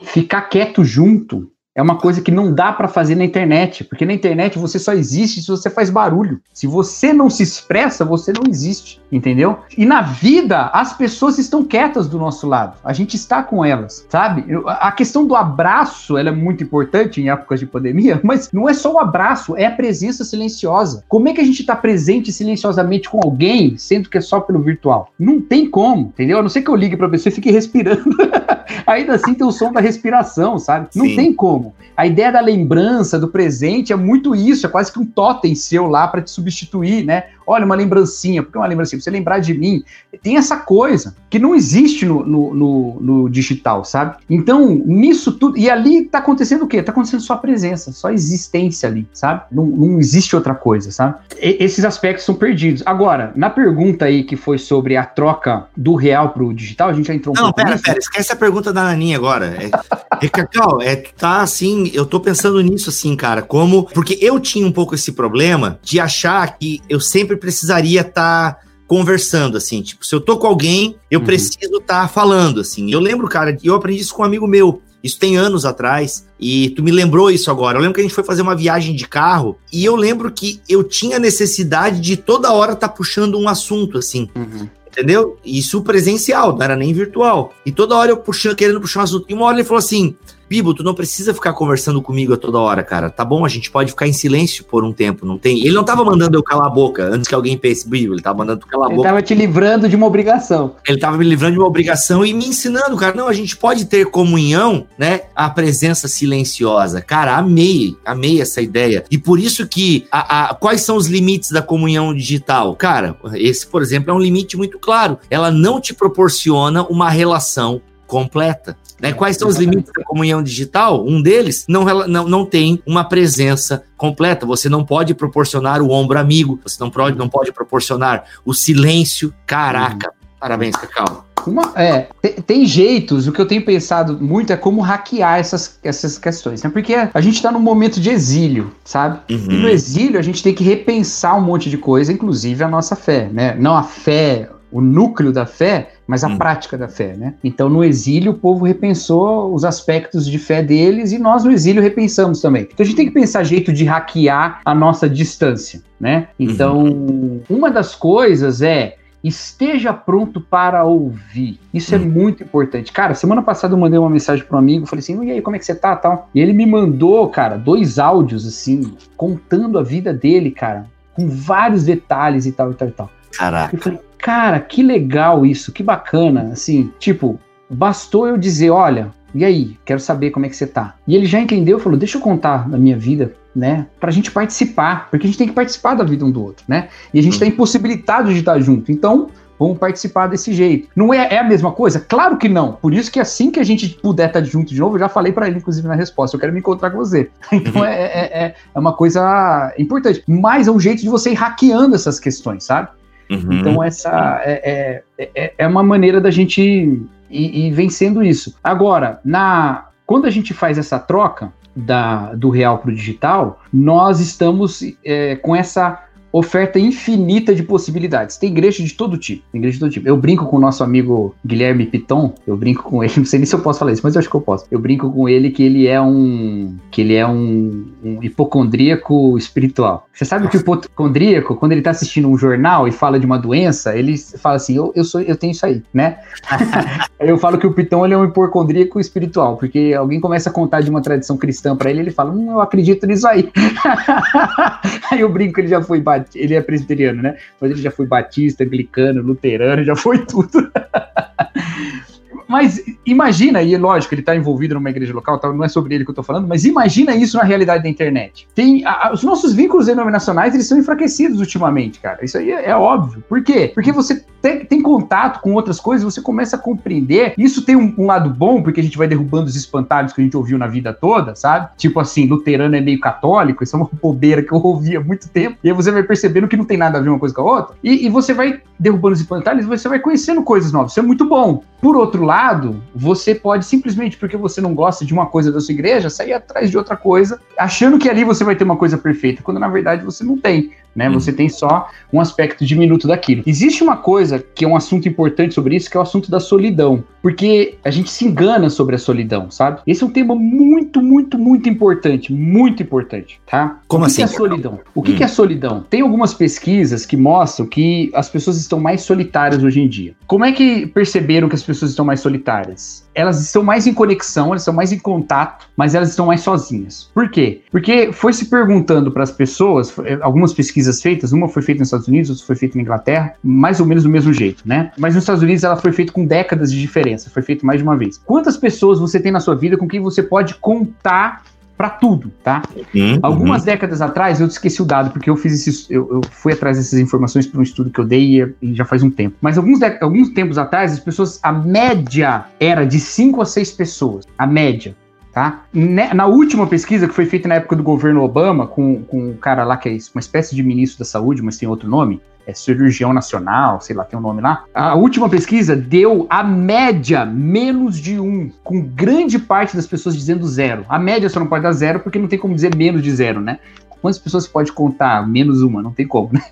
Ficar quieto junto é uma coisa que não dá para fazer na internet, porque na internet você só existe se você faz barulho. Se você não se expressa, você não existe, entendeu? E na vida, as pessoas estão quietas do nosso lado. A gente está com elas, sabe? A questão do abraço, ela é muito importante em épocas de pandemia, mas não é só o abraço, é a presença silenciosa. Como é que a gente está presente silenciosamente com alguém, sendo que é só pelo virtual? Não tem como, entendeu? A não ser que eu ligue para pessoa e fique respirando. Ainda assim tem o som da respiração, sabe? Não Sim. tem como. A ideia da lembrança, do presente, é muito isso, é quase que um totem seu lá para te substituir, né? Olha, uma lembrancinha, porque uma lembrancinha, pra você lembrar de mim. Tem essa coisa que não existe no, no, no, no digital, sabe? Então, nisso tudo. E ali tá acontecendo o quê? Tá acontecendo só a presença, só existência ali, sabe? Não, não existe outra coisa, sabe? E, esses aspectos são perdidos. Agora, na pergunta aí que foi sobre a troca do real pro digital, a gente já entrou um não, pouco. Não, pera, nisso. pera, esquece a pergunta da Aninha agora. É, E, Cacau, é, tá assim, eu tô pensando nisso assim, cara, como. Porque eu tinha um pouco esse problema de achar que eu sempre precisaria estar. Tá conversando, assim, tipo, se eu tô com alguém, eu uhum. preciso estar tá falando, assim. Eu lembro, cara, eu aprendi isso com um amigo meu. Isso tem anos atrás. E tu me lembrou isso agora. Eu lembro que a gente foi fazer uma viagem de carro e eu lembro que eu tinha necessidade de toda hora estar tá puxando um assunto, assim. Uhum. Entendeu? Isso presencial, não era nem virtual. E toda hora eu puxando, querendo puxar um assunto. E uma hora ele falou assim: Bibo, tu não precisa ficar conversando comigo a toda hora, cara. Tá bom, a gente pode ficar em silêncio por um tempo, não tem? Ele não tava mandando eu calar a boca antes que alguém pense, Bibo, ele tava mandando tu calar a boca. Ele tava te livrando de uma obrigação. Ele tava me livrando de uma obrigação e me ensinando, cara. Não, a gente pode ter comunhão, né? A presença silenciosa. Cara, amei, amei essa ideia. E por isso que, a, a, quais são os limites da comunhão digital? Cara, esse, por exemplo, é um limite muito claro. Ela não te proporciona uma relação completa. Né? Quais são os limites da comunhão digital? Um deles não, não, não tem uma presença completa. Você não pode proporcionar o ombro amigo, você não pode, não pode proporcionar o silêncio. Caraca, uhum. parabéns, Cacau. Uma, é, tem, tem, jeitos, o que eu tenho pensado muito é como hackear essas, essas questões, né? Porque a gente está num momento de exílio, sabe? Uhum. E no exílio a gente tem que repensar um monte de coisa, inclusive a nossa fé, né? Não a fé o núcleo da fé, mas a hum. prática da fé, né? Então, no exílio, o povo repensou os aspectos de fé deles e nós, no exílio, repensamos também. Então, a gente tem que pensar jeito de hackear a nossa distância, né? Então, uhum. uma das coisas é esteja pronto para ouvir. Isso é hum. é muito importante. Cara, semana passada eu mandei uma mensagem para um amigo, falei assim, e aí, como é que você tá, tal? E ele me mandou, cara, dois áudios, assim, contando a vida dele, cara, com vários detalhes e tal, e tal, e tal. Caraca. Eu falei, cara, que legal isso, que bacana. Assim, tipo, bastou eu dizer, olha, e aí, quero saber como é que você tá. E ele já entendeu, falou, deixa eu contar da minha vida, né? Pra gente participar, porque a gente tem que participar da vida um do outro, né? E a gente tá impossibilitado de estar junto. Então, vamos participar desse jeito. Não é, é, a mesma coisa? Claro que não. Por isso que assim que a gente puder estar junto de novo, eu já falei para ele, inclusive, na resposta, eu quero me encontrar com você. Então uhum. é, é, é, é uma coisa importante. Mas é um jeito de você ir hackeando essas questões, sabe? Uhum. Então, essa é, é, é, é, uma maneira da gente ir, ir vencendo isso. Agora, na, quando a gente faz essa troca da, do real para o digital, nós estamos é, com essa oferta infinita de possibilidades. Tem igreja de todo tipo. Tem igreja de todo tipo. Eu brinco com o nosso amigo Guilherme Piton, eu brinco com ele, não sei nem se eu posso falar isso, mas eu acho que eu posso. Eu brinco com ele que ele é um que ele é um, um hipocondríaco espiritual. Você sabe que o hipocondríaco, quando ele tá assistindo um jornal e fala de uma doença, ele fala assim: "Eu, eu sou eu tenho isso aí", né? eu falo que o Piton ele é um hipocondríaco espiritual, porque alguém começa a contar de uma tradição cristã para ele, ele fala: "Hum, eu acredito nisso aí". aí eu brinco que ele já foi batido ele é presbiteriano, né? Mas ele já foi batista, anglicano, luterano, já foi tudo. Mas imagina, e lógico, ele está envolvido numa igreja local, tá, não é sobre ele que eu estou falando, mas imagina isso na realidade da internet. Tem a, os nossos vínculos denominacionais, eles são enfraquecidos ultimamente, cara. Isso aí é, é óbvio. Por quê? Porque você tem, tem, contato com outras coisas, você começa a compreender. Isso tem um, um, lado bom, porque a gente vai derrubando os espantalhos que a gente ouviu na vida toda, sabe? Tipo assim, luterano é meio católico, isso é uma bobeira que eu ouvi há muito tempo. E aí você vai percebendo que não tem nada a ver uma coisa com a outra. E, e você vai derrubando os espantalhos, você vai conhecendo coisas novas. Isso é muito bom. Por outro lado, lado, você pode simplesmente porque você não gosta de uma coisa da sua igreja, sair atrás de outra coisa, achando que ali você vai ter uma coisa perfeita, quando na verdade você não tem né? Hum. Você tem só um aspecto diminuto daquilo. Existe uma coisa que é um assunto importante sobre isso, que é o assunto da solidão, porque a gente se engana sobre a solidão, sabe? Esse é um tema muito, muito, muito importante, muito importante, tá? Como o que assim? Que é solidão? O que, hum. que é solidão? Tem algumas pesquisas que mostram que as pessoas estão mais solitárias hoje em dia. Como é que perceberam que as pessoas estão mais solitárias? Elas estão mais em conexão, elas estão mais em contato, mas elas estão mais sozinhas. Por quê? Porque foi se perguntando para as pessoas, algumas pesquisas pesquisas feitas, uma foi feita nos Estados Unidos, outra foi feita na Inglaterra, mais ou menos do mesmo jeito, né? Mas nos Estados Unidos ela foi feita com décadas de diferença, foi feita mais de uma vez. Quantas pessoas você tem na sua vida com quem você pode contar para tudo, tá? Uhum, Algumas uhum. décadas atrás, eu esqueci o dado, porque eu fiz esse, eu, eu fui atrás dessas informações para um estudo que eu dei e, e já faz um tempo. Mas alguns, alguns tempos atrás, as pessoas, a média era de 5 a 6 pessoas. A média tá? Na última pesquisa que foi feita na época do governo Obama, com, com um cara lá que é uma espécie de ministro da saúde, mas tem outro nome, é cirurgião nacional, sei lá, tem um nome lá. A última pesquisa deu a média menos de um, com grande parte das pessoas dizendo zero. A média só não pode dar zero porque não tem como dizer menos de zero, né? Quantas pessoas pode contar? Menos uma, não tem como, né?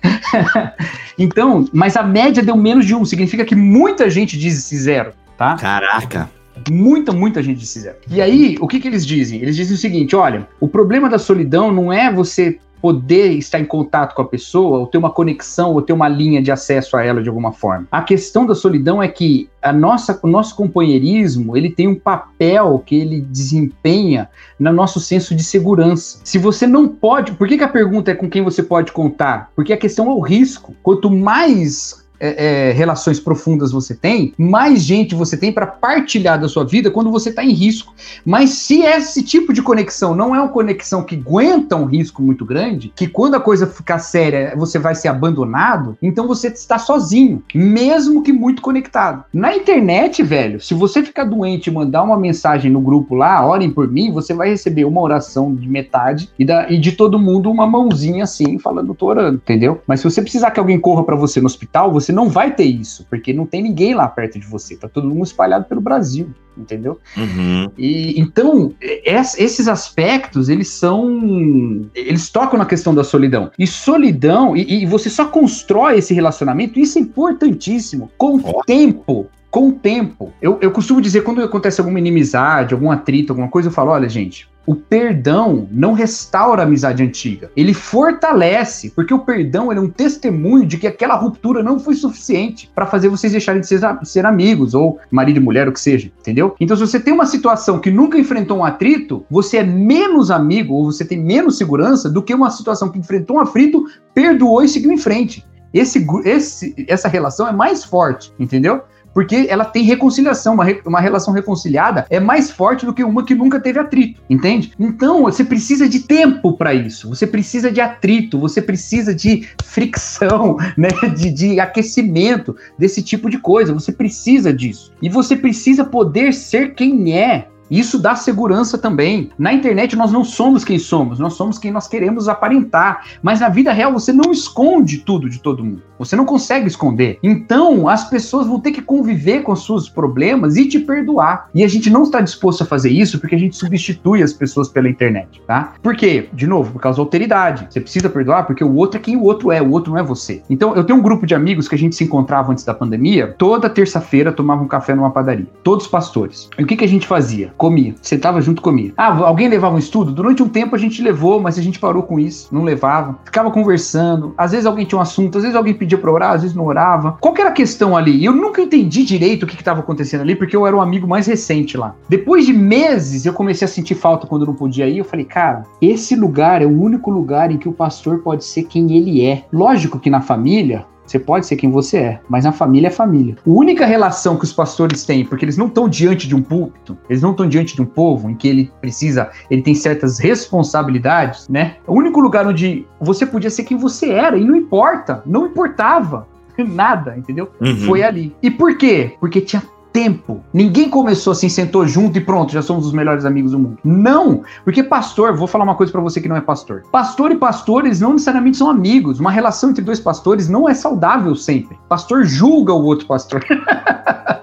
então, mas a média deu menos de um, significa que muita gente disse zero, tá? Caraca. Muita, muita gente disse zero. E aí, o que, que eles dizem? Eles dizem o seguinte: olha, o problema da solidão não é você poder estar em contato com a pessoa, ou ter uma conexão, ou ter uma linha de acesso a ela de alguma forma. A questão da solidão é que a nossa, o nosso companheirismo ele tem um papel que ele desempenha no nosso senso de segurança. Se você não pode, por que, que a pergunta é com quem você pode contar? Porque a questão é o risco. Quanto mais é, é, relações profundas você tem, mais gente você tem para partilhar da sua vida quando você está em risco. Mas se esse tipo de conexão não é uma conexão que aguenta um risco muito grande, que quando a coisa ficar séria você vai ser abandonado, então você está sozinho, mesmo que muito conectado. Na internet, velho, se você ficar doente e mandar uma mensagem no grupo lá, orem por mim, você vai receber uma oração de metade e, da, e de todo mundo uma mãozinha assim, falando, tô orando, entendeu? Mas se você precisar que alguém corra para você no hospital, você você não vai ter isso, porque não tem ninguém lá perto de você, tá todo mundo espalhado pelo Brasil, entendeu? Uhum. E então esses aspectos eles são, eles tocam na questão da solidão. E solidão e, e você só constrói esse relacionamento, isso é importantíssimo com oh. tempo com o tempo. Eu, eu costumo dizer, quando acontece alguma inimizade, algum atrito, alguma coisa, eu falo: olha, gente, o perdão não restaura a amizade antiga, ele fortalece, porque o perdão é um testemunho de que aquela ruptura não foi suficiente para fazer vocês deixarem de ser, ser, amigos, ou marido e mulher, o que seja, entendeu? Então, se você tem uma situação que nunca enfrentou um atrito, você é menos amigo, ou você tem menos segurança do que uma situação que enfrentou um atrito, perdoou e seguiu em frente. Esse, esse, essa relação é mais forte, entendeu? Porque ela tem reconciliação, uma, re, uma relação reconciliada é mais forte do que uma que nunca teve atrito, entende? Então você precisa de tempo para isso, você precisa de atrito, você precisa de fricção, né, de, de aquecimento, desse tipo de coisa, você precisa disso. E você precisa poder ser quem é, isso dá segurança também. Na internet nós não somos quem somos, nós somos quem nós queremos aparentar. Mas na vida real você não esconde tudo de todo mundo. Você não consegue esconder. Então as pessoas vão ter que conviver com seus problemas e te perdoar. E a gente não está disposto a fazer isso porque a gente substitui as pessoas pela internet, tá? Por quê? De novo, por causa da alteridade. Você precisa perdoar porque o outro é quem o outro é, o outro não é você. Então eu tenho um grupo de amigos que a gente se encontrava antes da pandemia, toda terça-feira tomava um café numa padaria. Todos pastores. E o que, que a gente fazia? Comia, sentava junto comia. Ah, alguém levava um estudo? Durante um tempo a gente levou, mas a gente parou com isso, não levava. Ficava conversando, às vezes alguém tinha um assunto, às vezes alguém pedia pra orar, às vezes não orava. Qual que era a questão ali? Eu nunca entendi direito o que estava acontecendo ali, porque eu era um amigo mais recente lá. Depois de meses, eu comecei a sentir falta quando não podia ir. Eu falei, cara, esse lugar é o único lugar em que o pastor pode ser quem ele é. Lógico que na família, você pode ser quem você é, mas na família é família. A única relação que os pastores têm, porque eles não estão diante de um púlpito, eles não estão diante de um povo em que ele precisa, ele tem certas responsabilidades, né? O único lugar onde você podia ser quem você era e não importa, não importava nada, entendeu? Uhum. Foi ali. E por quê? Porque tinha tempo. Ninguém começou assim, sentou junto e pronto, já somos os melhores amigos do mundo. Não, porque pastor, vou falar uma coisa para você que não é pastor. Pastor e pastores não necessariamente são amigos. Uma relação entre dois pastores não é saudável sempre. Pastor julga o outro pastor.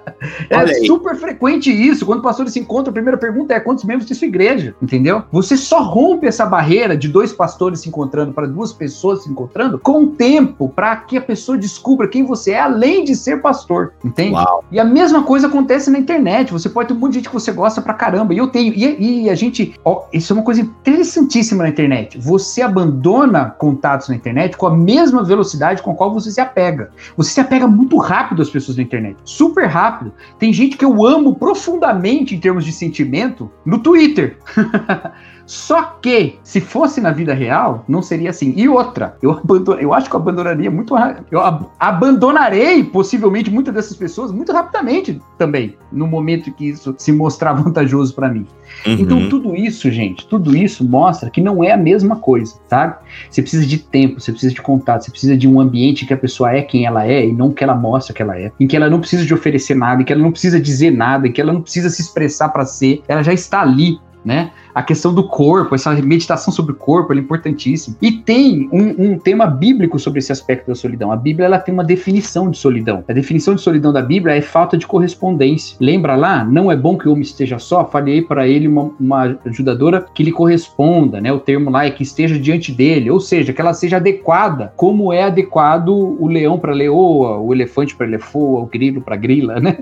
É super frequente isso. Quando pastores se encontram, a primeira pergunta é quantos membros tem sua igreja? Entendeu? Você só rompe essa barreira de dois pastores se encontrando para duas pessoas se encontrando com o tempo para que a pessoa descubra quem você é, além de ser pastor. Entende? Uau. E a mesma coisa acontece na internet. Você pode ter um monte de gente que você gosta pra caramba. E eu tenho. E, e a gente. Ó, isso é uma coisa interessantíssima na internet. Você abandona contatos na internet com a mesma velocidade com a qual você se apega. Você se apega muito rápido às pessoas na internet. Super rápido. Tem gente que eu amo profundamente em termos de sentimento no Twitter. Só que, se fosse na vida real, não seria assim. E outra, eu, abandon, eu acho que eu abandonaria muito. Eu ab abandonarei, possivelmente, muitas dessas pessoas muito rapidamente também, no momento que isso se mostrar vantajoso para mim. Uhum. Então, tudo isso, gente, tudo isso mostra que não é a mesma coisa, sabe? Você precisa de tempo, você precisa de contato, você precisa de um ambiente que a pessoa é quem ela é e não que ela mostra que ela é, em que ela não precisa de oferecer nada, em que ela não precisa dizer nada, em que ela não precisa se expressar para ser, ela já está ali né? A questão do corpo, essa meditação sobre o corpo, é importantíssima. E tem um, um, tema bíblico sobre esse aspecto da solidão. A Bíblia ela tem uma definição de solidão. A definição de solidão da Bíblia é falta de correspondência. Lembra lá? Não é bom que o homem esteja só. Falei para ele uma, uma ajudadora que lhe corresponda, né? O termo lá é que esteja diante dele, ou seja, que ela seja adequada, como é adequado o leão para leoa, o elefante para elefoa, o grilo para grila, né?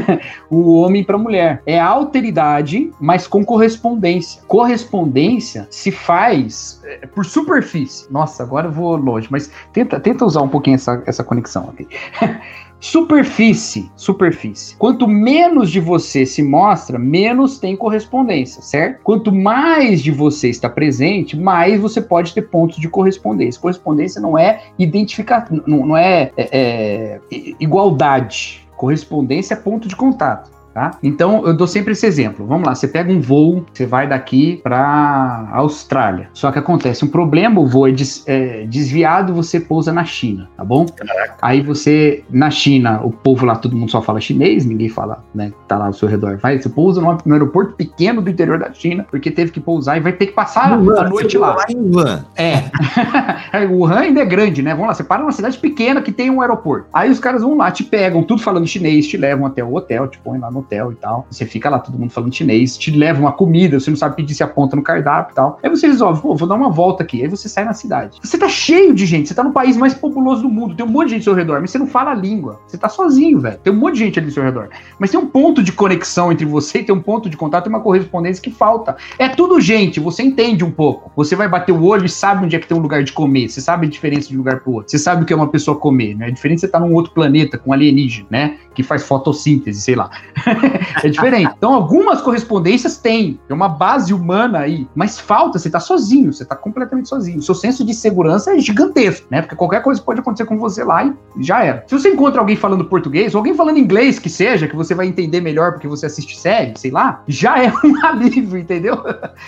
o homem para mulher. É alteridade, mas com correspondência. Correspondência se faz é, por superfície. Nossa, agora eu vou longe, mas tenta, tenta usar um pouquinho essa, essa conexão aqui. Superfície, superfície. Quanto menos de você se mostra, menos tem correspondência, certo? Quanto mais de você está presente, mais você pode ter pontos de correspondência. Correspondência não é identificar, não, não é, é, é igualdade. Correspondência é ponto de contato. Tá? Então eu dou sempre esse exemplo. Vamos lá, você pega um voo, você vai daqui para Austrália. Só que acontece um problema, o voo é, des, é, desviado, você pousa na China, tá bom? Caraca. Aí você na China, o povo lá todo mundo só fala chinês, ninguém fala, né? Tá lá ao seu redor. Vai, você pousa no, no aeroporto pequeno do interior da China, porque teve que pousar e vai ter que passar Wuhan, a noite lá. lá em Wuhan. É. o Wuhan ainda é grande, né? Vamos lá, você para numa cidade pequena que tem um aeroporto. Aí os caras vão lá, te pegam, tudo falando chinês, te levam até o hotel, te põem lá no hotel e tal. Você fica lá, todo mundo falando chinês, te leva uma comida, você não sabe pedir, se aponta no cardápio e tal. Aí você resolve, pô, vou dar uma volta aqui. Aí você sai na cidade. Você tá cheio de gente, você tá no país mais populoso do mundo, tem um monte de gente ao seu redor, mas você não fala a língua. Você tá sozinho, velho. Tem um monte de gente ali ao seu redor. Mas tem um ponto de conexão entre você tem um ponto de contato e uma correspondência que falta. É tudo gente, você entende um pouco. Você vai bater o olho e sabe onde é que tem um lugar de comer. Você sabe a diferença de um lugar pro outro. Você sabe o que é uma pessoa comer, né? A diferença é você tá num outro planeta com alienígena, né? Que faz fotossíntese, sei lá. é diferente. Então, algumas correspondências tem. É uma base humana aí. Mas falta, você tá sozinho, você tá completamente sozinho. O seu senso de segurança é gigantesco, né? Porque qualquer coisa pode acontecer com você lá e já era. Se você encontra alguém falando português, ou alguém falando inglês, que seja, que você vai entender melhor porque você assiste série, sei lá, já é um alívio, entendeu?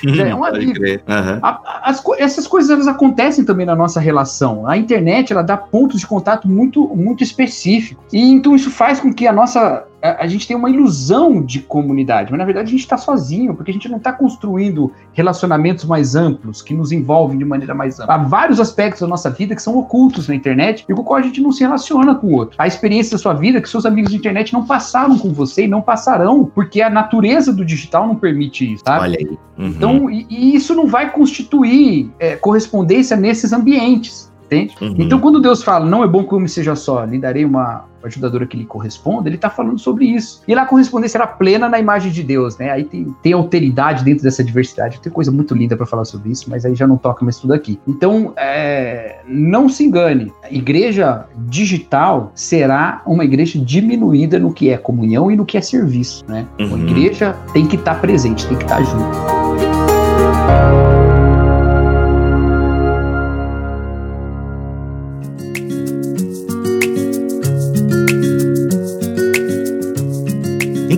já é um alívio. Uhum. A, as, essas coisas elas acontecem também na nossa relação. A internet, ela dá pontos de contato muito, muito específicos. E então isso faz com que a nossa a, a, gente tem uma ilusão de comunidade, mas na verdade a gente está sozinho, porque a gente não está construindo relacionamentos mais amplos, que nos envolvem de maneira mais ampla. Há vários aspectos da nossa vida que são ocultos na internet e com o qual a gente não se relaciona com o outro. A experiência da sua vida que seus amigos de internet não passaram com você e não passarão, porque a natureza do digital não permite isso, tá? Olha aí. Uhum. Então, e, e, isso não vai constituir é, correspondência nesses ambientes? Uhum. Então, quando Deus fala, não é bom que o homem seja só, lhe darei uma ajudadora que lhe corresponda, ele está falando sobre isso. E lá a correspondência era plena na imagem de Deus, né? Aí tem, tem alteridade dentro dessa diversidade. Tem coisa muito linda para falar sobre isso, mas aí já não toca mais tudo aqui. Então, é, não se engane. A igreja digital será uma igreja diminuída no que é comunhão e no que é serviço, né? Uhum. A igreja tem que estar tá presente, tem que estar tá junto.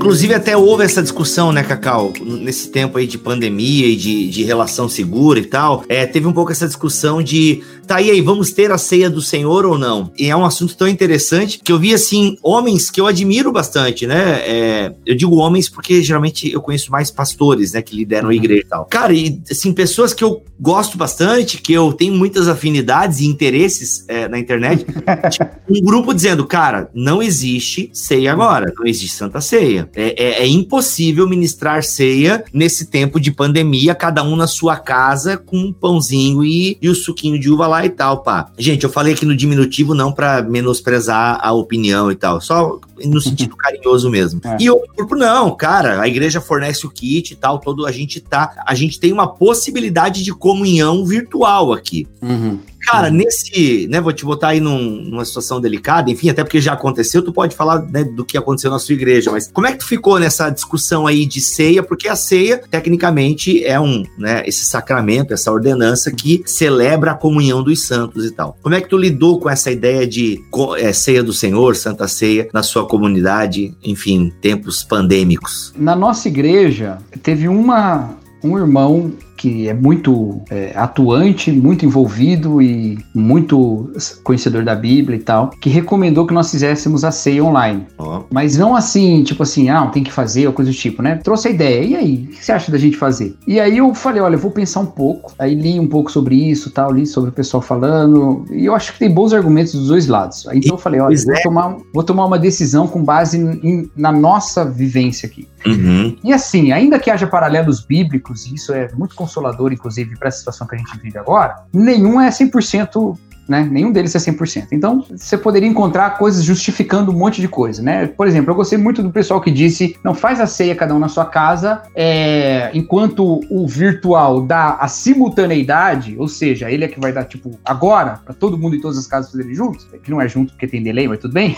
Inclusive, até houve essa discussão, né, Cacau, nesse tempo aí de pandemia e de, de relação segura e tal. É, teve um pouco essa discussão de tá aí, aí, vamos ter a ceia do Senhor ou não? E é um assunto tão interessante que eu vi, assim, homens que eu admiro bastante, né? É, eu digo homens porque geralmente eu conheço mais pastores, né, que lideram a uhum. igreja e tal. Cara, e, assim, pessoas que eu gosto bastante, que eu tenho muitas afinidades e interesses é, na internet, tipo, um grupo dizendo, cara, não existe ceia agora, não existe Santa Ceia. É, é, é impossível ministrar ceia nesse tempo de pandemia, cada um na sua casa com um pãozinho e, e o suquinho de uva lá lá e tal, pá. Gente, eu falei aqui no diminutivo não para menosprezar a opinião e tal, só no sentido carinhoso mesmo. É. E o grupo não, cara, a igreja fornece o kit e tal, todo a gente tá, a gente tem uma possibilidade de comunhão virtual aqui. Uhum. Cara, uhum. nesse, né, vou te botar aí num, numa situação delicada, enfim, até porque já aconteceu, tu pode falar né, do que aconteceu na sua igreja, mas como é que tu ficou nessa discussão aí de ceia? Porque a ceia, tecnicamente, é um, né, esse sacramento, essa ordenança que celebra a comunhão dos santos e tal. Como é que tu lidou com essa ideia de é, ceia do Senhor, Santa Ceia, na sua comunidade, enfim, tempos pandêmicos? Na nossa igreja, teve uma, um irmão que é muito é, atuante, muito envolvido e muito conhecedor da Bíblia e tal, que recomendou que nós fizéssemos a ceia online. Oh. Mas não assim, tipo assim, ah, tem que fazer ou coisa do tipo, né? Trouxe a ideia. E aí, o que você acha da gente fazer? E aí eu falei, olha, eu vou pensar um pouco. Aí li um pouco sobre isso, tal, li sobre o pessoal falando. E eu acho que tem bons argumentos dos dois lados. Aí, então eu falei, olha, vou, é. tomar, vou tomar uma decisão com base em, na nossa vivência aqui. Uhum. E assim, ainda que haja paralelos bíblicos, e isso é muito consolador, inclusive, para a situação que a gente vive agora, nenhum é 100% né? Nenhum deles é 100%. Então, você poderia encontrar coisas justificando um monte de coisa, né? Por exemplo, eu gostei muito do pessoal que disse, não faz a ceia cada um na sua casa, é, enquanto o virtual dá a simultaneidade, ou seja, ele é que vai dar, tipo, agora, para todo mundo em todas as casas fazerem juntos, que não é junto porque tem delay, mas tudo bem.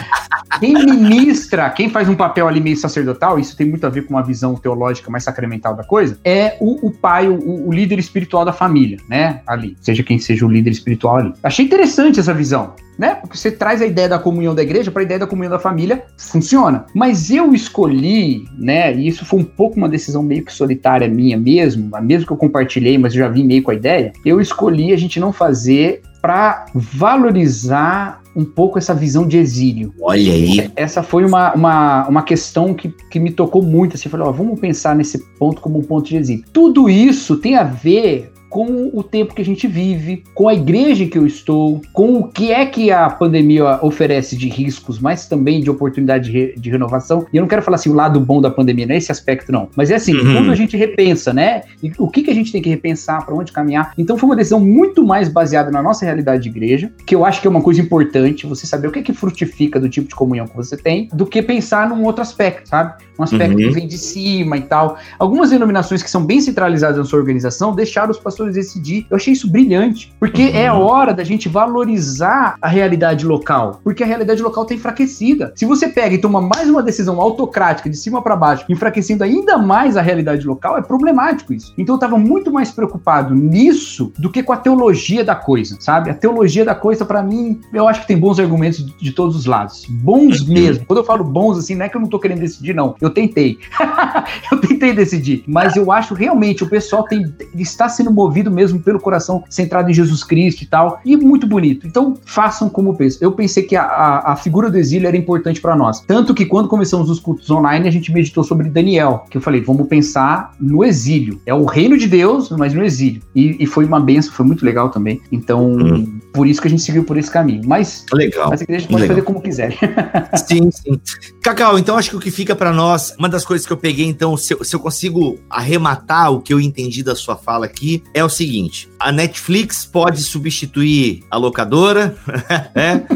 quem ministra, quem faz um papel ali meio sacerdotal, isso tem muito a ver com uma visão teológica mais sacramental da coisa, é o, o pai, o, o líder espiritual da família, né? Ali, seja quem seja o líder espiritual ali. Achei interessante essa visão. Né? Porque você traz a ideia da comunhão da igreja para a ideia da comunhão da família, funciona. Mas eu escolhi, né? E isso foi um pouco uma decisão meio que solitária minha mesmo, mesmo que eu compartilhei, mas eu já vim meio com a ideia. Eu escolhi a gente não fazer para valorizar um pouco essa visão de exílio. Olha aí. Essa foi uma, uma, uma questão que, que me tocou muito. Assim, eu falei, ó, vamos pensar nesse ponto como um ponto de exílio. Tudo isso tem a ver com o tempo que a gente vive, com a igreja em que eu estou, com o que é que a pandemia oferece de riscos, mas também de oportunidade de, re, de renovação. E eu não quero falar assim o lado bom da pandemia, não é esse aspecto não, mas é assim, uhum. quando a gente repensa, né? E o que, que a gente tem que repensar, para onde caminhar. Então foi uma decisão muito mais baseada na nossa realidade de igreja, que eu acho que é uma coisa importante, você saber o que é que frutifica do tipo de comunhão que você tem, do que pensar num outro aspecto, sabe? Um aspecto uhum. que vem de cima e tal. Algumas denominações que são bem centralizadas na sua organização deixaram os pastores decidir. Eu achei isso brilhante, porque uhum. é a hora da gente valorizar a realidade local, porque a realidade local está enfraquecida. Se você pega e toma mais uma decisão autocrática de cima para baixo, enfraquecendo ainda mais a realidade local, é problemático isso. Então eu estava muito mais preocupado nisso do que com a teologia da coisa, sabe? A teologia da coisa, para mim, eu acho que tem bons argumentos de todos os lados. Bons uhum. mesmo. Quando eu falo bons, assim, não é que eu não tô querendo decidir, não. Eu tentei. eu tentei decidir. Mas eu acho realmente o pessoal tem, está sendo movido movido mesmo pelo coração centrado em Jesus Cristo e tal. E muito bonito. Então, façam como pensam. Eu pensei que a, a, a figura do exílio era importante para nós. Tanto que quando começamos os cultos online, a gente meditou sobre Daniel, que eu falei, vamos pensar no exílio. É o reino de Deus, mas no exílio. E, e foi uma benção, foi muito legal também. Então, hum. por isso que a gente seguiu por esse caminho. Mas, legal. mas a igreja pode legal. fazer como quiser. Sim, sim. Cacau, então acho que o que fica para nós, uma das coisas que eu peguei, então, se eu, se eu consigo arrematar o que eu entendi da sua fala aqui, é o seguinte: a Netflix pode substituir a locadora, né?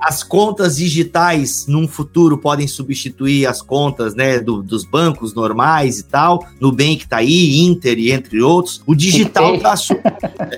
as contas digitais num futuro podem substituir as contas né, do, dos bancos normais e tal, Nubank tá aí, Inter e entre outros. O digital tá,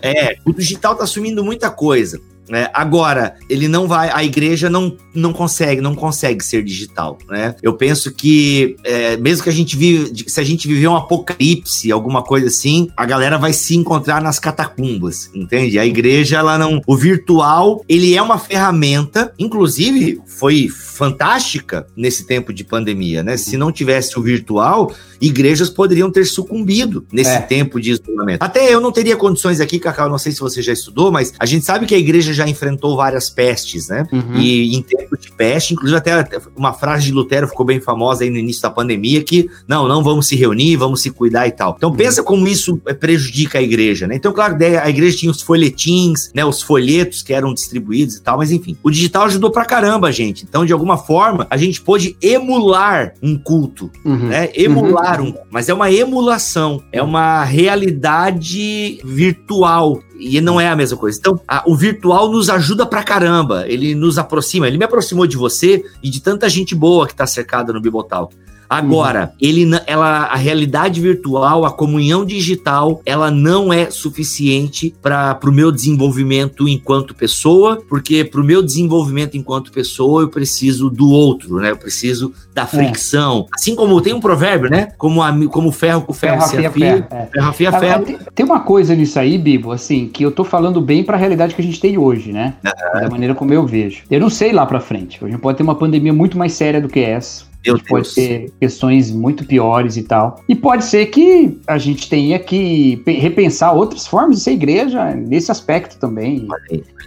é, o digital tá assumindo muita coisa. É, agora, ele não vai, a igreja não, não consegue, não consegue ser digital, né? Eu penso que é, mesmo que a gente vive, se a gente viver um apocalipse, alguma coisa assim, a galera vai se encontrar nas catacumbas, entende? A igreja, ela não, o virtual, ele é uma ferramenta, inclusive foi fantástica nesse tempo de pandemia, né? Se não tivesse o virtual, igrejas poderiam ter sucumbido nesse é. tempo de isolamento. Até eu não teria condições aqui, Cacau, não sei se você já estudou, mas a gente sabe que a igreja já enfrentou várias pestes, né? Uhum. E em tempo de peste, inclusive até uma frase de Lutero ficou bem famosa aí no início da pandemia, que não, não vamos se reunir, vamos se cuidar e tal. Então pensa como isso é, prejudica a igreja, né? Então, claro, a igreja tinha os folhetins, né? Os folhetos que eram distribuídos e tal, mas enfim, o digital ajudou pra caramba, gente. Então, de alguma forma, a gente pôde emular um culto, uhum. né? Emular uhum. um, mas é uma emulação, é uma realidade virtual e não é a mesma coisa. Então, a, o virtual nos ajuda pra caramba. Ele nos aproxima. Ele me aproximou de você e de tanta gente boa que tá cercada no Bibotalk. Agora, uhum. ele, ela, a realidade virtual, a comunhão digital, ela não é suficiente para o meu desenvolvimento enquanto pessoa, porque para o meu desenvolvimento enquanto pessoa eu preciso do outro, né? Eu preciso da é. fricção. É. Assim como tem um provérbio, né? Como, a, como ferro com ferro, ferro se afia, ferro, é. ferro afia ferro. Tem, tem uma coisa nisso aí, Bibo, assim, que eu tô falando bem para a realidade que a gente tem hoje, né? Uhum. Da maneira como eu vejo. Eu não sei lá para frente. Hoje pode ter uma pandemia muito mais séria do que essa Meu a gente Deus. pode ter questões muito piores e tal. E pode ser que a gente tenha que repensar outras formas de ser igreja nesse aspecto também.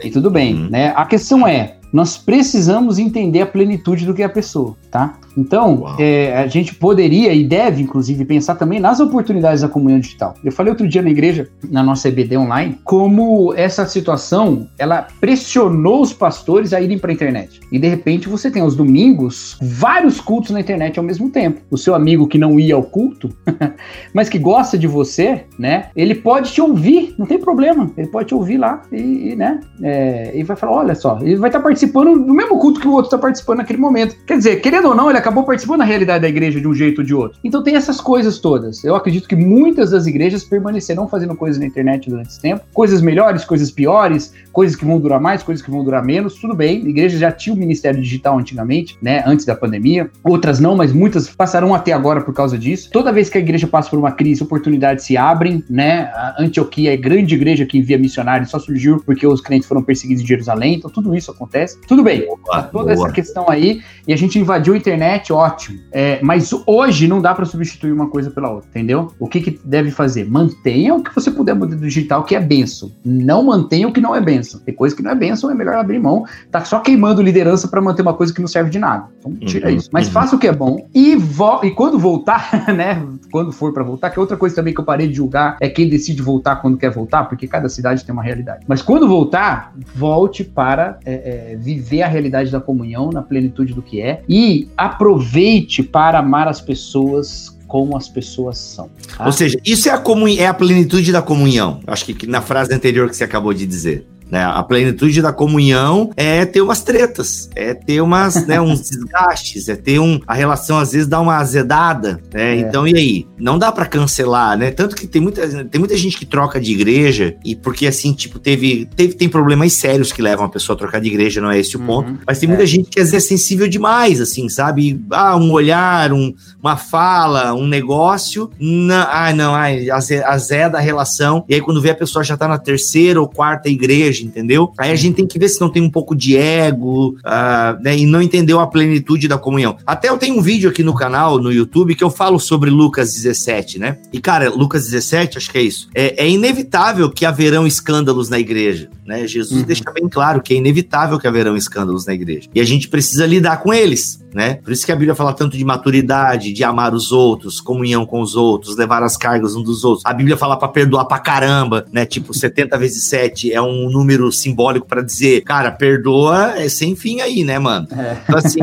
E tudo bem, uhum. né? A questão é, nós precisamos entender a plenitude do que é a pessoa, tá? Então, é, a gente poderia e deve, inclusive, pensar também nas oportunidades da comunhão digital. Eu falei outro dia na igreja, na nossa EBD online, como essa situação, ela pressionou os pastores a irem para a internet. E, de repente, você tem aos domingos vários cultos na internet ao mesmo tempo. O seu amigo que não ia ao culto, mas que gosta de você, né? Ele pode te ouvir, não tem problema. Ele pode te ouvir lá e, e né? É, e vai falar, olha só, ele vai estar participando do mesmo culto que o outro está participando naquele momento. Quer dizer, querendo ou não, ele acabou participando da realidade da igreja de um jeito ou de outro. Então tem essas coisas todas. Eu acredito que muitas das igrejas permanecerão fazendo coisas na internet durante esse tempo. Coisas melhores, coisas piores, coisas que vão durar mais, coisas que vão durar menos. Tudo bem, igrejas já tinham o ministério digital antigamente, né? Antes da pandemia. Outras não, mas muitas passarão até agora por causa disso. Toda vez que a igreja passa por uma crise, oportunidades se abrem, né? A Antioquia é grande igreja que envia missionários, só surgiu porque os crentes foram perseguidos em Jerusalém. Então tudo isso acontece. Tudo bem. Boa, toda boa. essa questão aí. E a gente invadiu a internet internet, ótimo. É, mas hoje não dá para substituir uma coisa pela outra, entendeu? O que, que deve fazer? Mantenha o que você puder mudar do digital, que é benção. Não mantenha o que não é benção. Tem coisa que não é benção, é melhor abrir mão. Tá só queimando liderança para manter uma coisa que não serve de nada. Então tira uhum, isso. Mas uhum. faça o que é bom e, e quando voltar, né? Quando for para voltar, que é outra coisa também que eu parei de julgar é quem decide voltar quando quer voltar, porque cada cidade tem uma realidade. Mas quando voltar, volte para é, é, viver a realidade da comunhão na plenitude do que é e aproveite para amar as pessoas como as pessoas são. Tá? Ou seja, isso é a, é a plenitude da comunhão. Acho que na frase anterior que você acabou de dizer. Né? A plenitude da comunhão é ter umas tretas, é ter umas, né, uns desgastes, é ter um. A relação às vezes dá uma azedada, né? É. Então, e aí? Não dá para cancelar, né? Tanto que tem muita, tem muita gente que troca de igreja, e porque assim, tipo, teve, teve. Tem problemas sérios que levam a pessoa a trocar de igreja, não é esse o ponto. Uhum. Mas tem muita é. gente que às vezes é sensível demais, assim, sabe? Ah, um olhar, um, uma fala, um negócio. Não, ai, não, ai, azeda a relação. E aí, quando vê a pessoa já tá na terceira ou quarta igreja entendeu? Aí a gente tem que ver se não tem um pouco de ego, uh, né, e não entendeu a plenitude da comunhão. Até eu tenho um vídeo aqui no canal, no YouTube, que eu falo sobre Lucas 17, né? E, cara, Lucas 17, acho que é isso. É, é inevitável que haverão escândalos na igreja, né? Jesus uhum. deixa bem claro que é inevitável que haverão escândalos na igreja. E a gente precisa lidar com eles né? Por isso que a Bíblia fala tanto de maturidade, de amar os outros, comunhão com os outros, levar as cargas um dos outros. A Bíblia fala para perdoar pra caramba, né? Tipo, 70 vezes 7 é um número simbólico para dizer, cara, perdoa é sem fim aí, né, mano? É. Então, assim,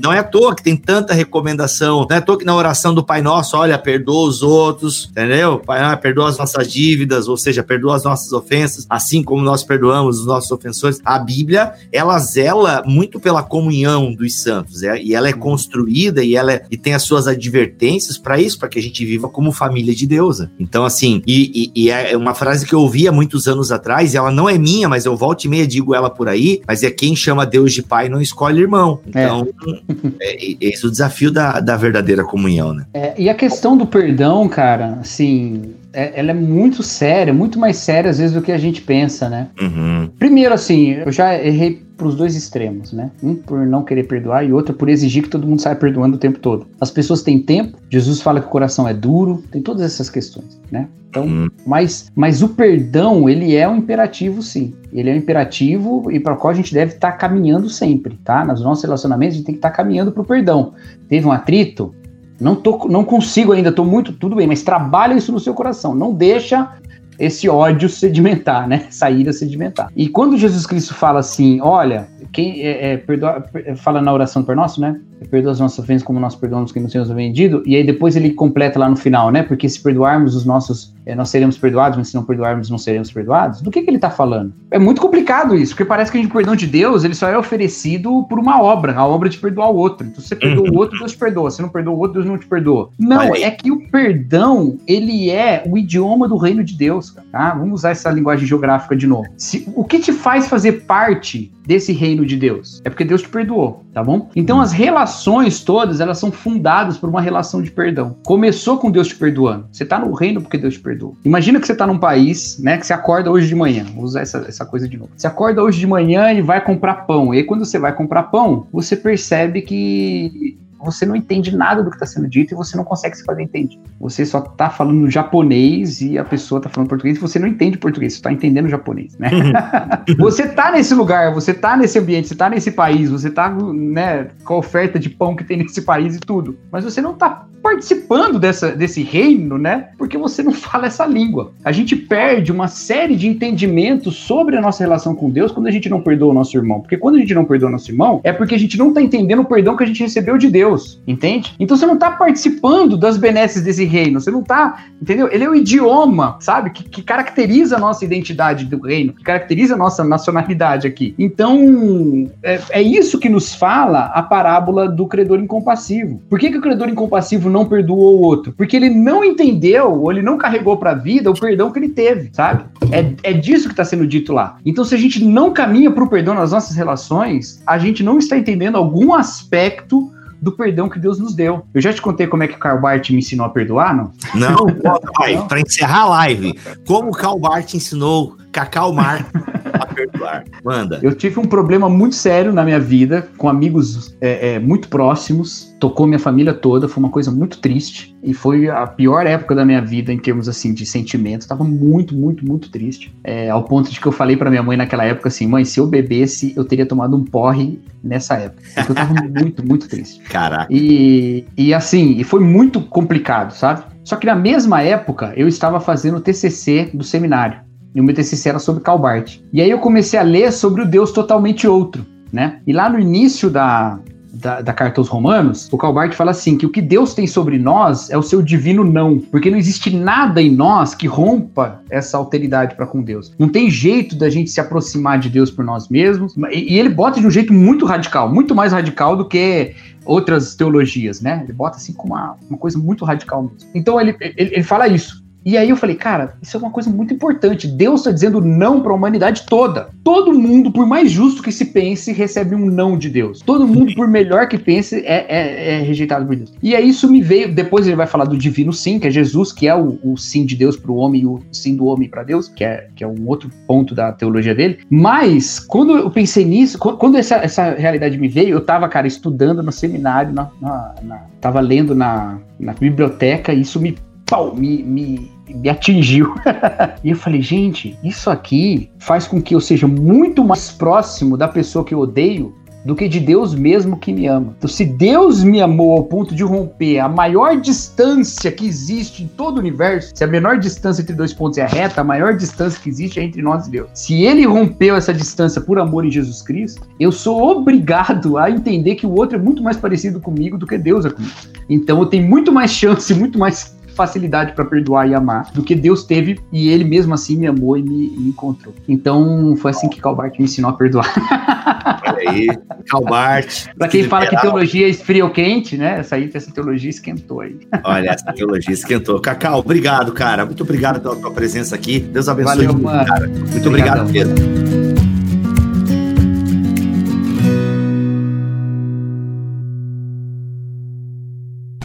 não é à toa que tem tanta recomendação, não é à toa que na oração do Pai Nosso, olha, perdoa os outros, entendeu? Pai, ah, perdoa as nossas dívidas, ou seja, perdoa as nossas ofensas, assim como nós perdoamos os nossos ofensores. A Bíblia, ela zela muito pela comunhão dos santos, é, e ela é construída e ela é, e tem as suas advertências para isso, para que a gente viva como família de Deus. Então, assim, e, e, e, é uma frase que eu ouvi há muitos anos atrás, e ela não é minha, mas eu volto e meia digo ela por aí, mas é quem chama Deus de pai não escolhe irmão. Então, é, é, esse é o desafio da, da verdadeira comunhão, né? É, e a questão do perdão, cara, assim, é, ela é muito séria, muito mais séria às vezes do que a gente pensa, né? Uhum. Primeiro, assim, eu já errei para os dois extremos, né? Um por não querer perdoar e outro por exigir que todo mundo saia perdoando o tempo todo. As pessoas têm tempo, Jesus fala que o coração é duro, tem todas essas questões, né? Então, uhum. mas, mas o perdão, ele é um imperativo, sim. Ele é um imperativo e para o qual a gente deve estar tá caminhando sempre, tá? Nos nossos relacionamentos, a gente tem que estar tá caminhando para o perdão. Teve um atrito, não, tô, não consigo ainda, tô muito, tudo bem, mas trabalha isso no seu coração. Não deixa esse ódio sedimentar, né? Sair a sedimentar. E quando Jesus Cristo fala assim, olha, quem é, é, perdoa, fala na oração do Nosso, né? Perdoa as nossas ofensas como nós perdoamos quem nos tem vendido. E aí depois ele completa lá no final, né? Porque se perdoarmos os nossos, é, nós seremos perdoados, mas se não perdoarmos, não seremos perdoados. Do que, que ele está falando? É muito complicado isso, porque parece que o perdão de Deus, ele só é oferecido por uma obra, a obra de perdoar o outro. Então, se você perdoa o outro, Deus te perdoa. Se não perdoa o outro, Deus não te perdoa. Não, é que o perdão, ele é o idioma do reino de Deus, tá? Vamos usar essa linguagem geográfica de novo. Se, o que te faz fazer parte desse reino de Deus? É porque Deus te perdoou, tá bom? Então as relações todas, elas são fundadas por uma relação de perdão. Começou com Deus te perdoando. Você tá no reino porque Deus te perdoou. Imagina que você tá num país, né, que você acorda hoje de manhã. Vou usar essa, essa coisa de novo. Você acorda hoje de manhã e vai comprar pão. E aí quando você vai comprar pão, você percebe que você não entende nada do que está sendo dito e você não consegue se fazer entender. Você só está falando japonês e a pessoa está falando português e você não entende português, você está entendendo japonês, né? Uhum. você está nesse lugar, você está nesse ambiente, você está nesse país, você está né, com a oferta de pão que tem nesse país e tudo, mas você não está participando dessa, desse reino, né? Porque você não fala essa língua. A gente perde uma série de entendimentos sobre a nossa relação com Deus quando a gente não perdoa o nosso irmão. Porque quando a gente não perdoa o nosso irmão, é porque a gente não está entendendo o perdão que a gente recebeu de Deus, entende? Então você não está participando das benesses desse reino, você não está, entendeu? Ele é o idioma, sabe? Que, que caracteriza a nossa identidade do reino, que caracteriza a nossa nacionalidade aqui. Então, é, é isso que nos fala a parábola do credor incompassivo. Por que, que o credor incompassivo não perdoou o outro? Porque ele não entendeu, ou ele não carregou para a vida o perdão que ele teve, sabe? É, é disso que está sendo dito lá. Então, se a gente não caminha para o perdão nas nossas relações, a gente não está entendendo algum aspecto do perdão que Deus nos deu. Eu já te contei como é que o Karl Barth me ensinou a perdoar, não? Não, vai, para encerrar a live, como o Karl Barth ensinou Cacau Mar a perdoar. Manda. Eu tive um problema muito sério na minha vida, com amigos é, é, muito próximos, tocou minha família toda, foi uma coisa muito triste e foi a pior época da minha vida em termos assim de sentimento. Tava muito, muito, muito triste, é, ao ponto de que eu falei para minha mãe naquela época assim, mãe, se eu bebesse, eu teria tomado um porre nessa época. Porque eu tava muito, muito triste. Caraca. E, e assim, e foi muito complicado, sabe? Só que na mesma época eu estava fazendo o TCC do seminário. E o meu TCC era sobre Calbart. E aí eu comecei a ler sobre o Deus totalmente outro, né? E lá no início da, da, da, carta aos Romanos, o Calbart fala assim: que o que Deus tem sobre nós é o seu divino não, porque não existe nada em nós que rompa essa alteridade para com Deus. Não tem jeito da gente se aproximar de Deus por nós mesmos, e, e ele bota de um jeito muito radical, muito mais radical do que outras teologias, né? Ele bota assim com uma, uma coisa muito radical mesmo. Então ele, ele, ele fala isso. E aí eu falei, cara, isso é uma coisa muito importante. Deus está dizendo não para a humanidade toda. Todo mundo, por mais justo que se pense, recebe um não de Deus. Todo mundo, por melhor que pense, é, é, é rejeitado por Deus. E aí isso me veio. Depois ele vai falar do divino sim, que é Jesus, que é o, o sim de Deus para o homem e o sim do homem para Deus, que é, que é um outro ponto da teologia dele. Mas quando eu pensei nisso, quando essa, essa realidade me veio, eu estava, cara, estudando no seminário, na, na, na, tava lendo na, na biblioteca, e isso me pau, me, me, me atingiu. e eu falei, gente, isso aqui faz com que eu seja muito mais próximo da pessoa que eu odeio do que de Deus mesmo que me ama. Então, se Deus me amou ao ponto de romper a maior distância que existe em todo o universo, se a menor distância entre dois pontos é reta, a maior distância que existe é entre nós e Deus. Se ele rompeu essa distância por amor em Jesus Cristo, eu sou obrigado a entender que o outro é muito mais parecido comigo do que Deus é comigo. Então, eu tenho muito mais chance, muito mais facilidade para perdoar e amar do que Deus teve e ele mesmo assim me amou e me, me encontrou. Então foi assim que Calbart me ensinou a perdoar. Olha aí, Calbart. para quem fala que teologia esfria ou quente, né? Essa aí, essa teologia esquentou aí. Olha, essa teologia esquentou. Cacau, obrigado, cara. Muito obrigado pela tua presença aqui. Deus abençoe. Valeu, mano. Cara. Muito obrigado mesmo.